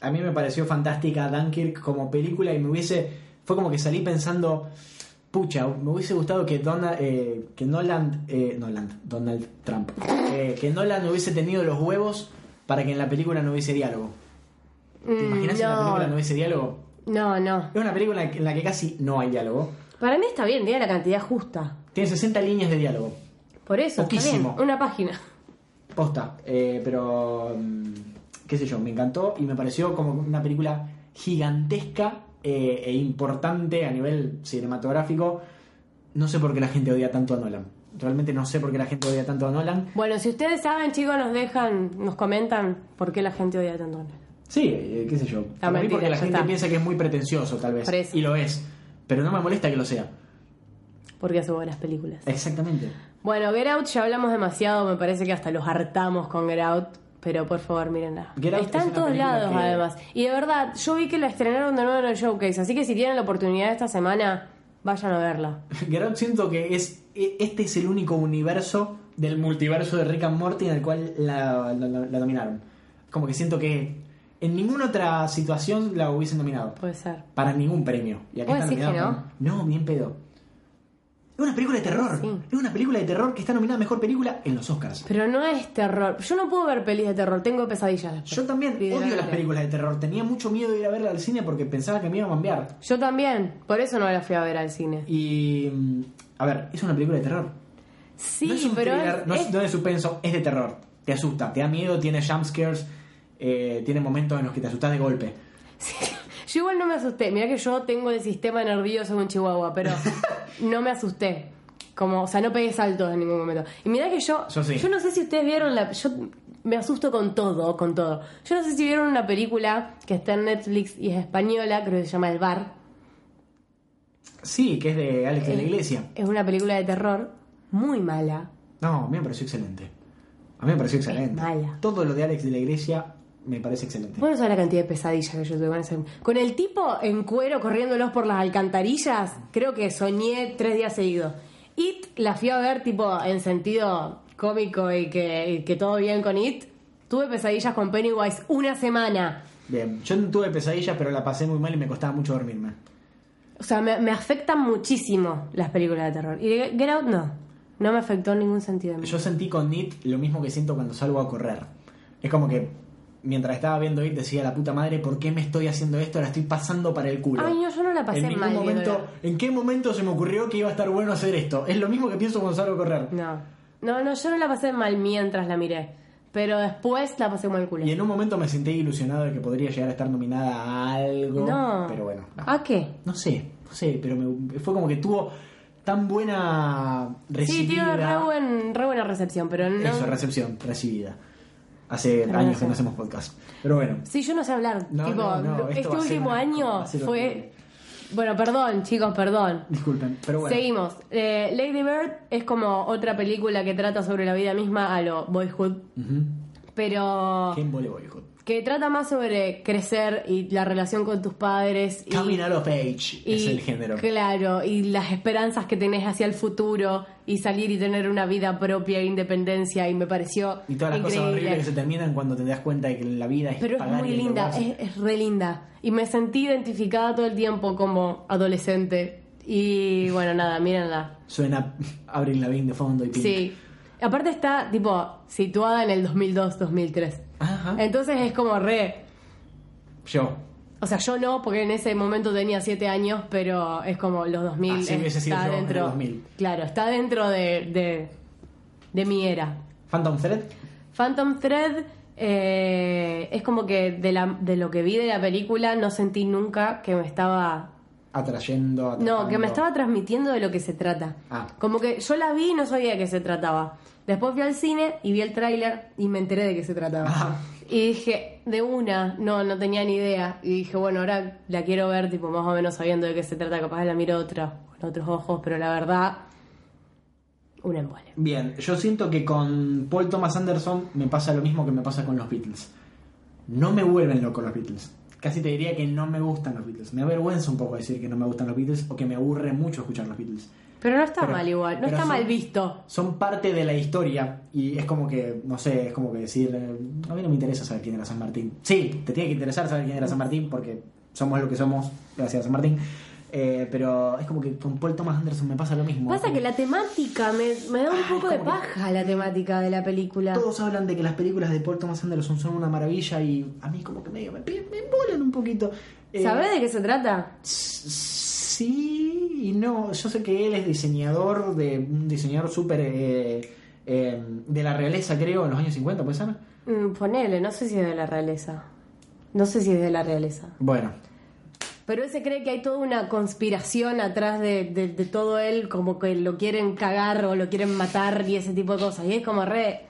A mí me pareció fantástica Dunkirk como película y me hubiese. Fue como que salí pensando. Pucha, me hubiese gustado que Donald, eh, que Nolan, eh, Nolan, Donald Trump, eh, que Nolan hubiese tenido los huevos para que en la película no hubiese diálogo. ¿Te Mm, imaginas si en la no. película no hubiese diálogo? No, no. Es una película en la que casi no hay diálogo. Para mí está bien, tiene la cantidad justa. Tiene 60 líneas de diálogo. Por eso, está Poquísimo. bien. Una página. Posta. Eh, pero. mm, qué sé yo, me encantó y me pareció como una película gigantesca eh, e importante a nivel cinematográfico. No sé por qué la gente odia tanto a Nolan. Realmente no sé por qué la gente odia tanto a Nolan. Bueno, si ustedes saben, chicos, nos dejan, nos comentan por qué la gente odia tanto a Nolan. Sí, eh, qué sé yo. Para mí mentira, porque la gente está. piensa que es muy pretencioso, tal vez. Y lo es. Pero no me molesta que lo sea. Porque hace buenas películas. Exactamente. Bueno, Get Out ya hablamos demasiado, me parece que hasta los hartamos con Get Out. Pero por favor, mírenla. Está es en todos lados, que- además. Y de verdad, yo vi que la estrenaron de nuevo en el showcase. Así que si tienen la oportunidad esta semana, vayan a verla. Get Out siento que es e- este es el único universo del multiverso de Rick and Morty en el cual la, la- la- la dominaron. Como que siento que en ninguna otra situación la hubiesen nominado. Puede ser. Para ningún premio. Y acá ¿Vos está que con- No, bien pedo. Es una película de terror. Sí. Es una película de terror que está nominada a Mejor Película en los Oscars. Pero no es terror. Yo no puedo ver pelis de terror, tengo pesadillas. después. Yo también odio las películas de terror. Tenía mucho miedo de ir a verla al cine porque pensaba que me iba a cambiar. Yo también, por eso no la fui a ver al cine. Y... mm, A ver, es una película de terror. Sí, no es un pero thriller, es- no, es, no es suspenso, es de terror. Te asusta, te da miedo, tiene jumpscares, eh, tiene momentos en los que te asustas de golpe. Yo igual no me asusté. Mira que yo tengo el sistema nervioso un chihuahua, pero no me asusté. Como, o sea, no pegué saltos en ningún momento. Y mira que yo, Yo sí. no sé si ustedes vieron la, yo me asusto con todo, con todo. Yo no sé si vieron una película que está en Netflix y es española, creo que se llama El Bar. Sí, que es de Alex de la Eh, Iglesia. Es una película de terror muy mala. No, a mí me pareció excelente. A mí me pareció excelente. mala. Todo lo de Alex de la Iglesia me parece excelente. Vos no sabés la cantidad de pesadillas que yo tuve con ese. Con el tipo en cuero corriéndolos por las alcantarillas, creo que soñé tres días seguidos. It la fui a ver tipo en sentido cómico y que, y que todo bien con It. Tuve pesadillas con Pennywise una semana. Bien, yo no tuve pesadillas, pero la pasé muy mal y me costaba mucho dormirme. O sea, me, me afectan muchísimo las películas de terror. Y Get Out no. No me afectó en ningún sentido. Yo sentí con It lo mismo que siento cuando salgo a correr. Es como que mientras estaba viendo It decía la puta madre, ¿por qué me estoy haciendo esto? La estoy pasando para el culo. Ay, no, yo no la pasé en ningún mal momento. ¿En qué momento se me ocurrió que iba a estar bueno hacer esto? Es lo mismo que pienso a correr. No. No, no, yo no la pasé mal mientras la miré. Pero después la pasé como el culo. Y en un momento me sentí ilusionado de que podría llegar a estar nominada a algo. No. Pero bueno, no. ¿A qué? No sé, no sé, pero me- fue como que tuvo tan buena Sí, recibida. tiene re, buen- re buena recepción, pero no. Eso, recepción, recibida. Hace no años sé. que no hacemos podcast. Pero bueno. Sí, yo no sé hablar. No, tipo, no, este último año fue. Bueno, perdón, chicos, perdón. Disculpen, pero bueno. Seguimos. Eh, Lady Bird es como otra película que trata sobre la vida misma a lo Boyhood, pero ¿Quién vole Boyhood? Que trata más sobre crecer y la relación con tus padres. Y, Coming out of age y- es el género. Claro, y las esperanzas que tenés hacia el futuro y salir y tener una vida propia e independencia. Y me pareció Y todas las increíble. cosas horribles que se terminan cuando te das cuenta de que la vida es Pero es muy linda, es re linda. Y me sentí identificada todo el tiempo como adolescente Y bueno, nada, mírenla. Suena Abril Lavigne de fondo y Pink. Sí. Aparte está, tipo, situada en el 2002-2003. Ajá. Entonces es como re... Yo. O sea, yo no, porque en ese momento tenía 7 años, pero es como los 2000. Así hubiese sido está yo en el dentro, 2000. Claro, está dentro de, de, de mi era. Phantom Thread. Phantom Thread eh, es como que de, la, de lo que vi de la película no sentí nunca que me estaba... Atrayendo. No, atrapando. que me estaba transmitiendo de lo que se trata. Ah. Como que yo la vi y no sabía de qué se trataba. Después fui al cine y vi el tráiler y me enteré de qué se trataba. Ah. Y dije, de una, no, no tenía ni idea. Y dije, bueno, ahora la quiero ver, tipo, más o menos sabiendo de qué se trata. Capaz la miro otra, con otros ojos, pero la verdad, un embole. Bien, yo siento que con Paul Thomas Anderson me pasa lo mismo que me pasa con los Beatles. No me vuelven loco los Beatles. Casi te diría que no me gustan los Beatles. Me avergüenza un poco decir que no me gustan los Beatles o que me aburre mucho escuchar los Beatles. Pero no está Pero- mal igual, no está son- mal visto. Son parte de la historia y es como que, no sé, es como que decir, eh, a mí no me interesa saber quién era San Martín. Sí, te tiene que interesar saber quién era San Martín porque somos lo que somos gracias a San Martín. Eh, pero es como que con Paul Thomas Anderson me pasa lo mismo. Pasa que la temática me, me da un poco de paja la temática de la película. Todos hablan de que las películas de Paul Thomas Anderson son una maravilla y a mí como que medio me, me embolan un poquito. Eh, ¿Sabés de qué se trata? Sí y no. Yo sé que él es diseñador de un diseñador súper eh, eh, de la realeza, creo, en los años 50, ¿puede ser? Mm, ponele, no sé si es de la realeza. No sé si es de la realeza. Bueno, Pero él se cree que hay toda una conspiración atrás de, de- de todo él, como que lo quieren cagar o lo quieren matar y ese tipo de cosas. Y es como re.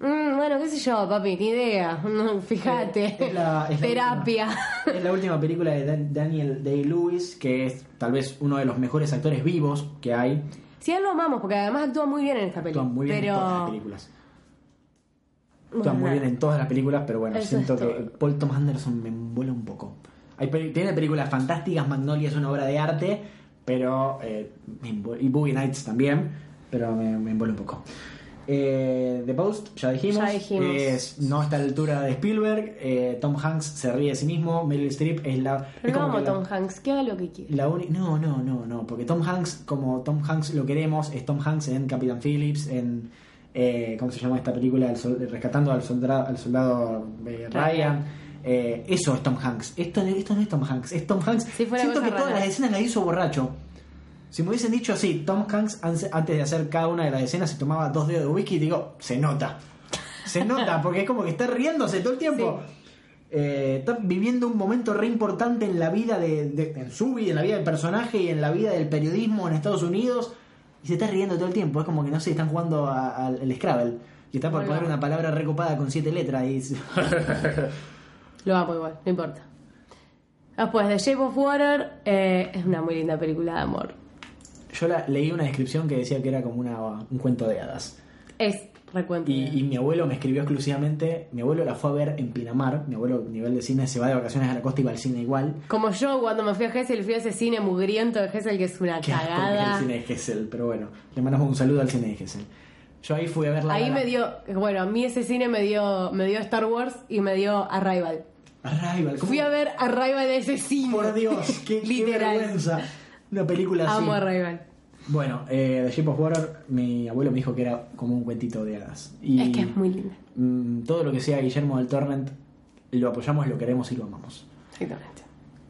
mm, bueno, qué sé yo, papi, ni idea. Fíjate. Es la- es la Terapia. es la última película de Dan- Daniel Day-Lewis, que es tal vez uno de los mejores actores vivos que hay. Sí, a él lo amamos, porque además actúa muy bien en esta película. Actúa muy bien pero... en todas las películas. Actúa Bueno, muy bien en todas las películas, pero bueno, siento que. Paul Thomas Anderson me envuela un poco. Hay tiene películas fantásticas, Magnolia es una obra de arte, pero eh, y Boogie Nights también, pero me, me envuelve un poco. Eh, The Post, ya dijimos, Ya dijimos. es- no está a la altura de Spielberg, eh, Tom Hanks se ríe de sí mismo, Meryl Streep es la... es Pero no como que la- Tom Hanks, que haga lo que quiera. la uni- no, no, no, no, porque Tom Hanks, como Tom Hanks lo queremos, es Tom Hanks en Capitán Phillips, en. Eh, ¿Cómo se llama esta película? El sol- rescatando al soldado, al soldado eh, Ryan. Eh, eso es Tom Hanks. Esto, esto no es Tom Hanks, es Tom Hanks. Sí, Siento que todas las escenas las hizo borracho. Si me hubiesen dicho así, Tom Hanks antes de hacer cada una de las escenas se tomaba dos dedos de whisky, digo, se nota. Se nota, porque es como que está riéndose todo el tiempo. Eh, está viviendo un momento re importante en la vida de, de- en su vida, en la vida del personaje y en la vida del periodismo en Estados Unidos y se está riendo todo el tiempo. Es como que no sé, están jugando al Scrabble y está por poner una palabra recopada con siete letras y Lo amo igual, no importa. Después, The Shape of Water eh, es una muy linda película de amor. yo la, leí una descripción que decía que era como una, un cuento de hadas. Es recuento. Y, y mi abuelo me escribió exclusivamente, mi abuelo la fue a ver en Pinamar, mi abuelo nivel de cine se va de vacaciones a la costa y va al cine igual. Como yo cuando me fui a Gessel, fui a ese cine mugriento de Gessel que es una Qué cagada. el cine de Gessel, pero bueno, le mandamos un saludo al cine de Gessel. Yo ahí fui a ver la Ahí gala. me dio, bueno, a mí ese cine me dio, me dio Star Wars y me dio Arrival. Arrival, ¿cómo? Fui a ver Arrival de ese cine. Por Dios, qué, qué vergüenza. Una película así. Amo Arrival. Bueno, eh, The Shape of Water, mi abuelo me dijo que era como un cuentito de hadas. Y Es que es muy linda. mm, todo lo que sea Guillermo del Torrent, lo apoyamos, lo queremos y lo amamos. Exactamente.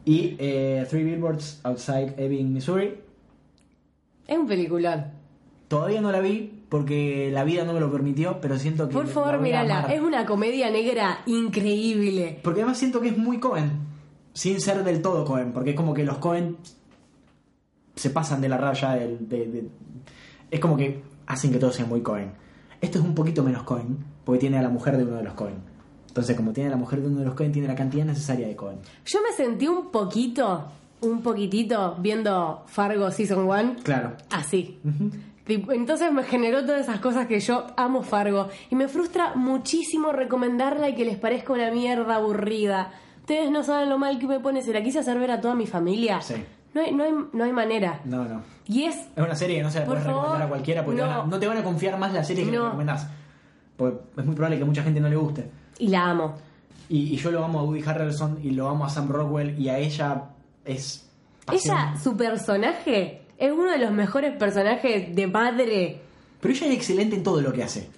Y eh, Three Billboards Outside Ebbing, Missouri. Es un peliculón. Todavía no la vi porque la vida no me lo permitió, pero siento que. Por favor, mírala. Es una comedia negra increíble. Porque además siento que es muy Cohen, sin ser del todo Cohen, porque es como que los Cohen se pasan de la raya, de, de- es como que hacen que todo sea muy Cohen. Esto es un poquito menos Cohen, porque tiene a la mujer de uno de los Cohen. Entonces, como tiene a la mujer de uno de los Cohen, tiene la cantidad necesaria de Cohen. Yo me sentí un poquito, un poquitito viendo Fargo Season 1 Claro. así. Tipo, Entonces me generó todas esas cosas que yo amo Fargo. Y me frustra muchísimo recomendarla y que les parezca una mierda aburrida. Ustedes no saben lo mal que me pone. Se la quise hacer ver a toda mi familia. Sí. No hay, no hay, no hay manera. No, no. Y es Es una serie que no se la puedes recomendar a cualquiera porque te no. van a- no te van a confiar más la serie que No. recomendás. Porque es muy probable que a mucha gente no le guste. Y la amo. Y, y yo lo amo a Woody Harrelson y lo amo a Sam Rockwell y a ella es... pasión. Ella, su personaje, Es uno de los mejores personajes de madre. Pero ella es excelente en todo lo que hace.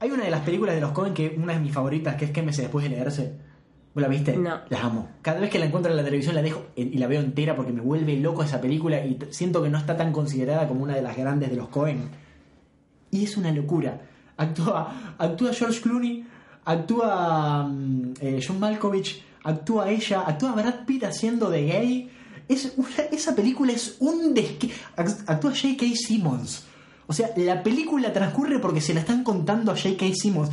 Hay una de las películas de los Cohen que una de mis favoritas, que es Quémese después de leerse. ¿Vos la viste? No. La amo. Cada vez que la encuentro en la televisión la dejo y la veo entera porque me vuelve loco esa película y siento que no está tan considerada como una de las grandes de los Cohen. Y es una locura. Actúa, actúa George Clooney, actúa mm, eh, John Malkovich, actúa ella, actúa Brad Pitt haciendo de gay. Es una- esa película es un desque... act- Actúa J.K. Simmons. O sea, la película transcurre porque se la están contando a J.K. Simmons.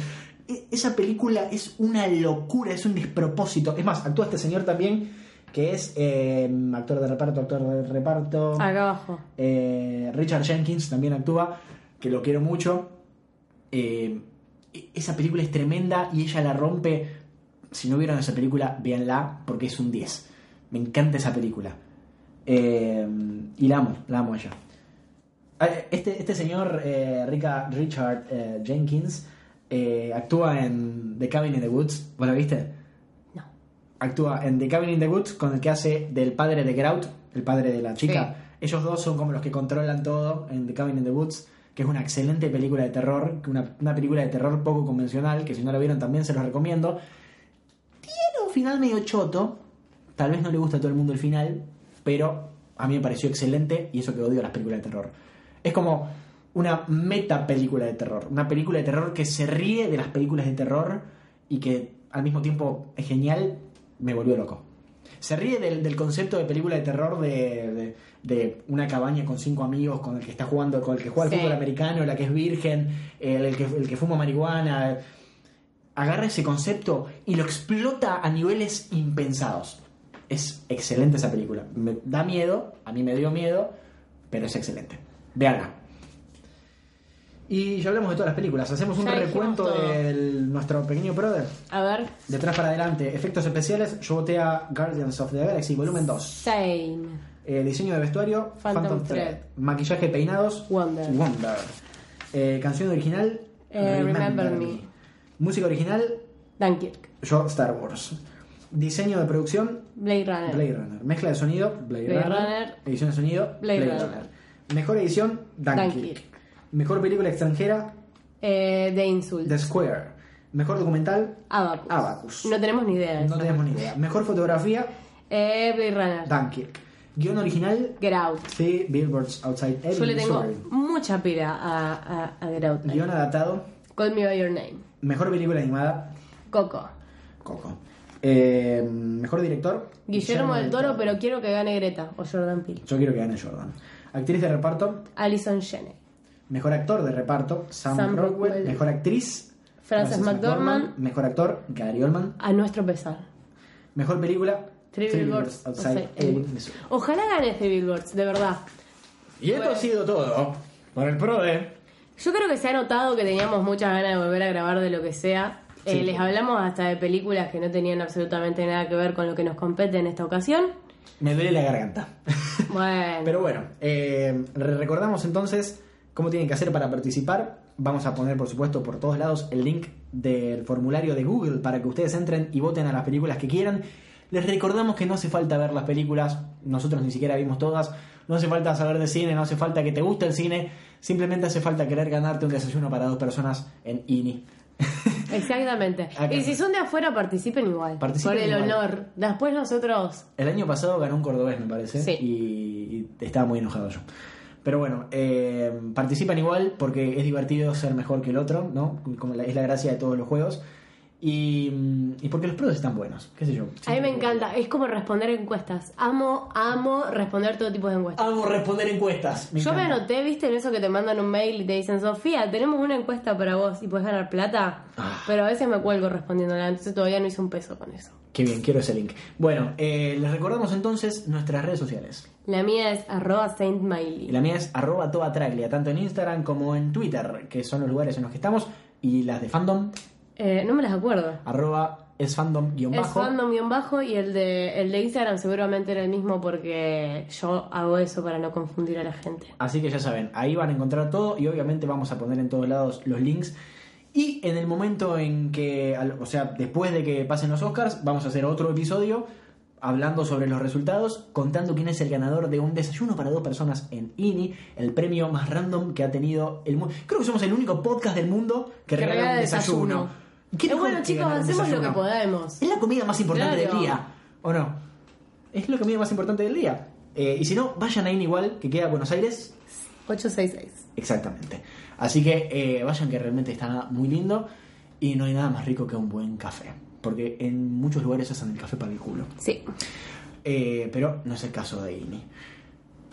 E- Esa película es una locura, es un despropósito. Es más, actúa este señor también, que es eh, actor de reparto, actor de reparto. Acá abajo. Eh, Richard Jenkins también actúa, que lo quiero mucho. Eh, esa película es tremenda y ella la rompe. Si no vieron esa película, véanla porque es un 10. Me encanta esa película. Eh, y la amo, la amo ella. Ah, Este, este señor, eh, Rica- Richard eh, Jenkins, eh, actúa en The Cabin in the Woods. ¿Vos la viste? No. actúa en The Cabin in the Woods con el que hace del padre de Grout, el padre de la chica. Sí. Ellos dos son como los que controlan todo en The Cabin in the Woods, que es una excelente película de terror, una, una película de terror poco convencional, que si no la vieron también se los recomiendo. Tiene un final medio choto, tal vez no le gusta a todo el mundo el final, pero a mí me pareció excelente y eso que odio las películas de terror. Es como una meta película de terror, una película de terror que se ríe de las películas de terror y que al mismo tiempo es genial, me volvió loco. Se ríe del, del concepto de película de terror de, de- de una cabaña con cinco amigos, con el que está jugando, con el que juega al Sí. fútbol americano, la que es virgen, el, el que, el que fuma marihuana. Agarra ese concepto y lo explota a niveles impensados. Es excelente esa película. Me da miedo, a mí me dio miedo, pero es excelente. Véanla. Y ya hablamos de todas las películas. Hacemos un Ya recuento de nuestro pequeño brother. A ver. De atrás para adelante, efectos especiales, yo voté a Guardians of the Galaxy volumen 2. Same. Eh, diseño de vestuario, Phantom Phantom, Thread. Thread. Maquillaje, peinados, Wonder. Wonder. Eh, canción original, Eh, Remember Me. Música original, Dunkirk. yo Star Wars. Diseño de producción, Blade Runner. Blade Runner. Mezcla de sonido, Blade, Blade Runner. Runner. Edición de sonido, Blade Blade, Runner. Runner. Mejor edición, Dunkirk. Mejor película extranjera, Eh, The Insult. The Square. Mejor documental, Abacus. Abacus. No tenemos ni idea de no eso. tenemos ni idea. Mejor fotografía, Eh, Blade Runner. Dunkirk. Guión original, Get Out. Billboards Outside Ebbing, Yo le tengo Missouri. mucha pila a, a, a Get Out. Guión adaptado, Call Me By Your Name. mejor película animada, Coco. Coco. Eh, mejor director, Guillermo del Toro, pero quiero que gane Greta o Jordan Peele. Yo quiero que gane Jordan. Actriz de reparto, Alison Janney. mejor actor de reparto, Sam, Sam Rockwell. Rockwell. Mejor actriz, Frances McDormand. Mejor actor, Gary Oldman. A nuestro pesar. Mejor película, Three Three Billboards Billboards Outside Missouri. Ojalá gane Three Billboards, de verdad. Y esto ha sido todo por el pro de... Yo creo que se ha notado que teníamos muchas ganas de volver a grabar de lo que sea. Eh, Sí. les hablamos hasta de películas que no tenían absolutamente nada que ver con lo que nos compete en esta ocasión. Me duele la garganta. Bueno, Pero bueno, eh, re- recordamos entonces cómo tienen que hacer para participar. Vamos a poner, por supuesto, por todos lados el link del formulario de Google para que ustedes entren y voten a las películas que quieran. Les recordamos que no hace falta ver las películas, nosotros ni siquiera vimos todas. No hace falta saber de cine, no hace falta que te guste el cine. Simplemente hace falta querer ganarte un desayuno para dos personas en INI. exactamente. Acá. Y si son de afuera, participen igual. Participen por el igual. honor. Después nosotros. El año pasado ganó un cordobés, me parece. Sí. Y, y estaba muy enojado yo. Pero bueno, eh, participan igual porque es divertido ser mejor que el otro, ¿no? Como la- es la gracia de todos los juegos. Y, y porque los pros están buenos, qué sé yo. A mí me encanta. Es como responder encuestas. Amo, amo responder todo tipo de encuestas. Amo responder encuestas. me Yo me anoté, viste, en eso que te mandan un mail y te dicen, Sofía, tenemos una encuesta para vos y puedes ganar plata. Ah. Pero a veces me cuelgo respondiéndola, entonces todavía no hice un peso con eso. Qué bien, quiero ese link. Bueno, eh, les recordamos entonces nuestras redes sociales. La mía es arroba Saint Y la mía es arroba toda traglia, tanto en Instagram como en Twitter, que son los lugares en los que estamos. Y las de fandom, Eh, no me las acuerdo. arroba es fandom guion Es bajo. fandom guion bajo y el de, el de Instagram seguramente era el mismo porque yo hago eso para no confundir a la gente. Así que ya saben, ahí van a encontrar todo y obviamente vamos a poner en todos lados los links. Y en el momento en que, o sea, después de que pasen los Oscars, vamos a hacer otro episodio hablando sobre los resultados, contando quién es el ganador de un desayuno para dos personas en INI, el premio más random que ha tenido el mundo. Creo que somos el único podcast del mundo que, Que regala regala un desayuno. desayuno. ¿Qué Eh, bueno, chicos, hacemos lo que podemos. Es la comida más importante Claro. del día, ¿o no? Es la comida más importante del día. Eh, y si no, vayan a igual, que queda Buenos Aires. 866. Exactamente. Así que eh, vayan que realmente está muy lindo y no hay nada más rico que un buen café. Porque en muchos lugares hacen el café para el culo. Sí. Eh, pero no es el caso de INI.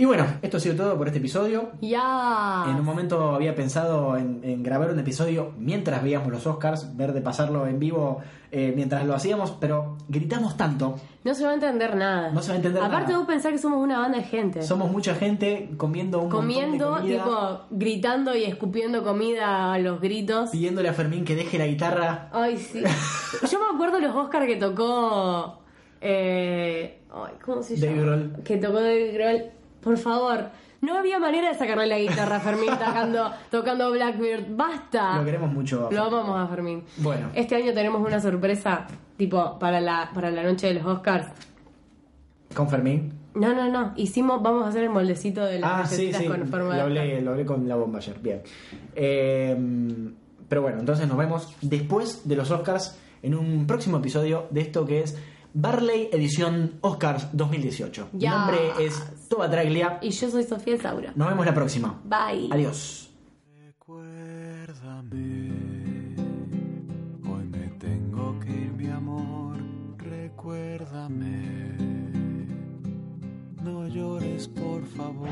Y bueno, esto ha sido todo por este episodio. Ya. En un momento había pensado en, en grabar un episodio mientras veíamos los Oscars, ver de pasarlo en vivo eh, mientras lo hacíamos, pero gritamos tanto. No se va a entender nada. No se va a entender Aparte, nada. vos pensar que somos una banda de gente. Somos mucha gente comiendo un montón de Comiendo, comida, tipo, gritando y escupiendo comida a los gritos. pidiéndole a Fermín que deje la guitarra. Ay, sí. Yo me acuerdo los Oscar que tocó. Eh, ay, ¿Cómo se llama? Grohl. Que tocó Dave Grohl. Por favor. No había manera de sacarle la guitarra a Fermín tocando, tocando Blackbeard. ¡Basta! Lo queremos mucho. Lo amamos a Fermín. Bueno. Este año tenemos una sorpresa, tipo, para la, para la noche de los Oscars. Con Fermín. No, no, no. Hicimos, vamos a hacer el moldecito de las Ah, sí, sí. con forma Lo hablé, lo hablé con la bomba ayer. Bien. Eh, pero bueno, entonces nos vemos después de los Oscars en un próximo episodio de esto que es Barley Edición Oscars 2018. Mi Yes. nombre es Toba Traglia. Y yo soy Sofía Saura. Nos vemos la próxima. Bye. Adiós. Recuérdame, hoy me tengo que ir, mi amor. Recuérdame, no llores, por favor.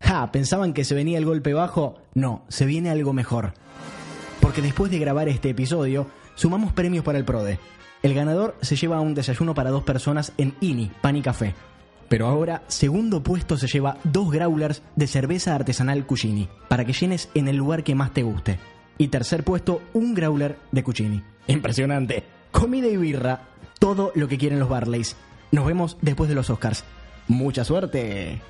Ja, ¿pensaban que se venía el golpe bajo? No, se viene algo mejor. Porque después de grabar este episodio, sumamos premios para el PRODE. El ganador se lleva un desayuno para dos personas en INI, Pan y Café. Pero ahora, segundo puesto se lleva dos growlers de cerveza artesanal Cucini, para que llenes en el lugar que más te guste. Y tercer puesto, un growler de Cucini. Impresionante. Comida y birra, todo lo que quieren los Barleys. Nos vemos después de los Oscars. ¡Mucha suerte!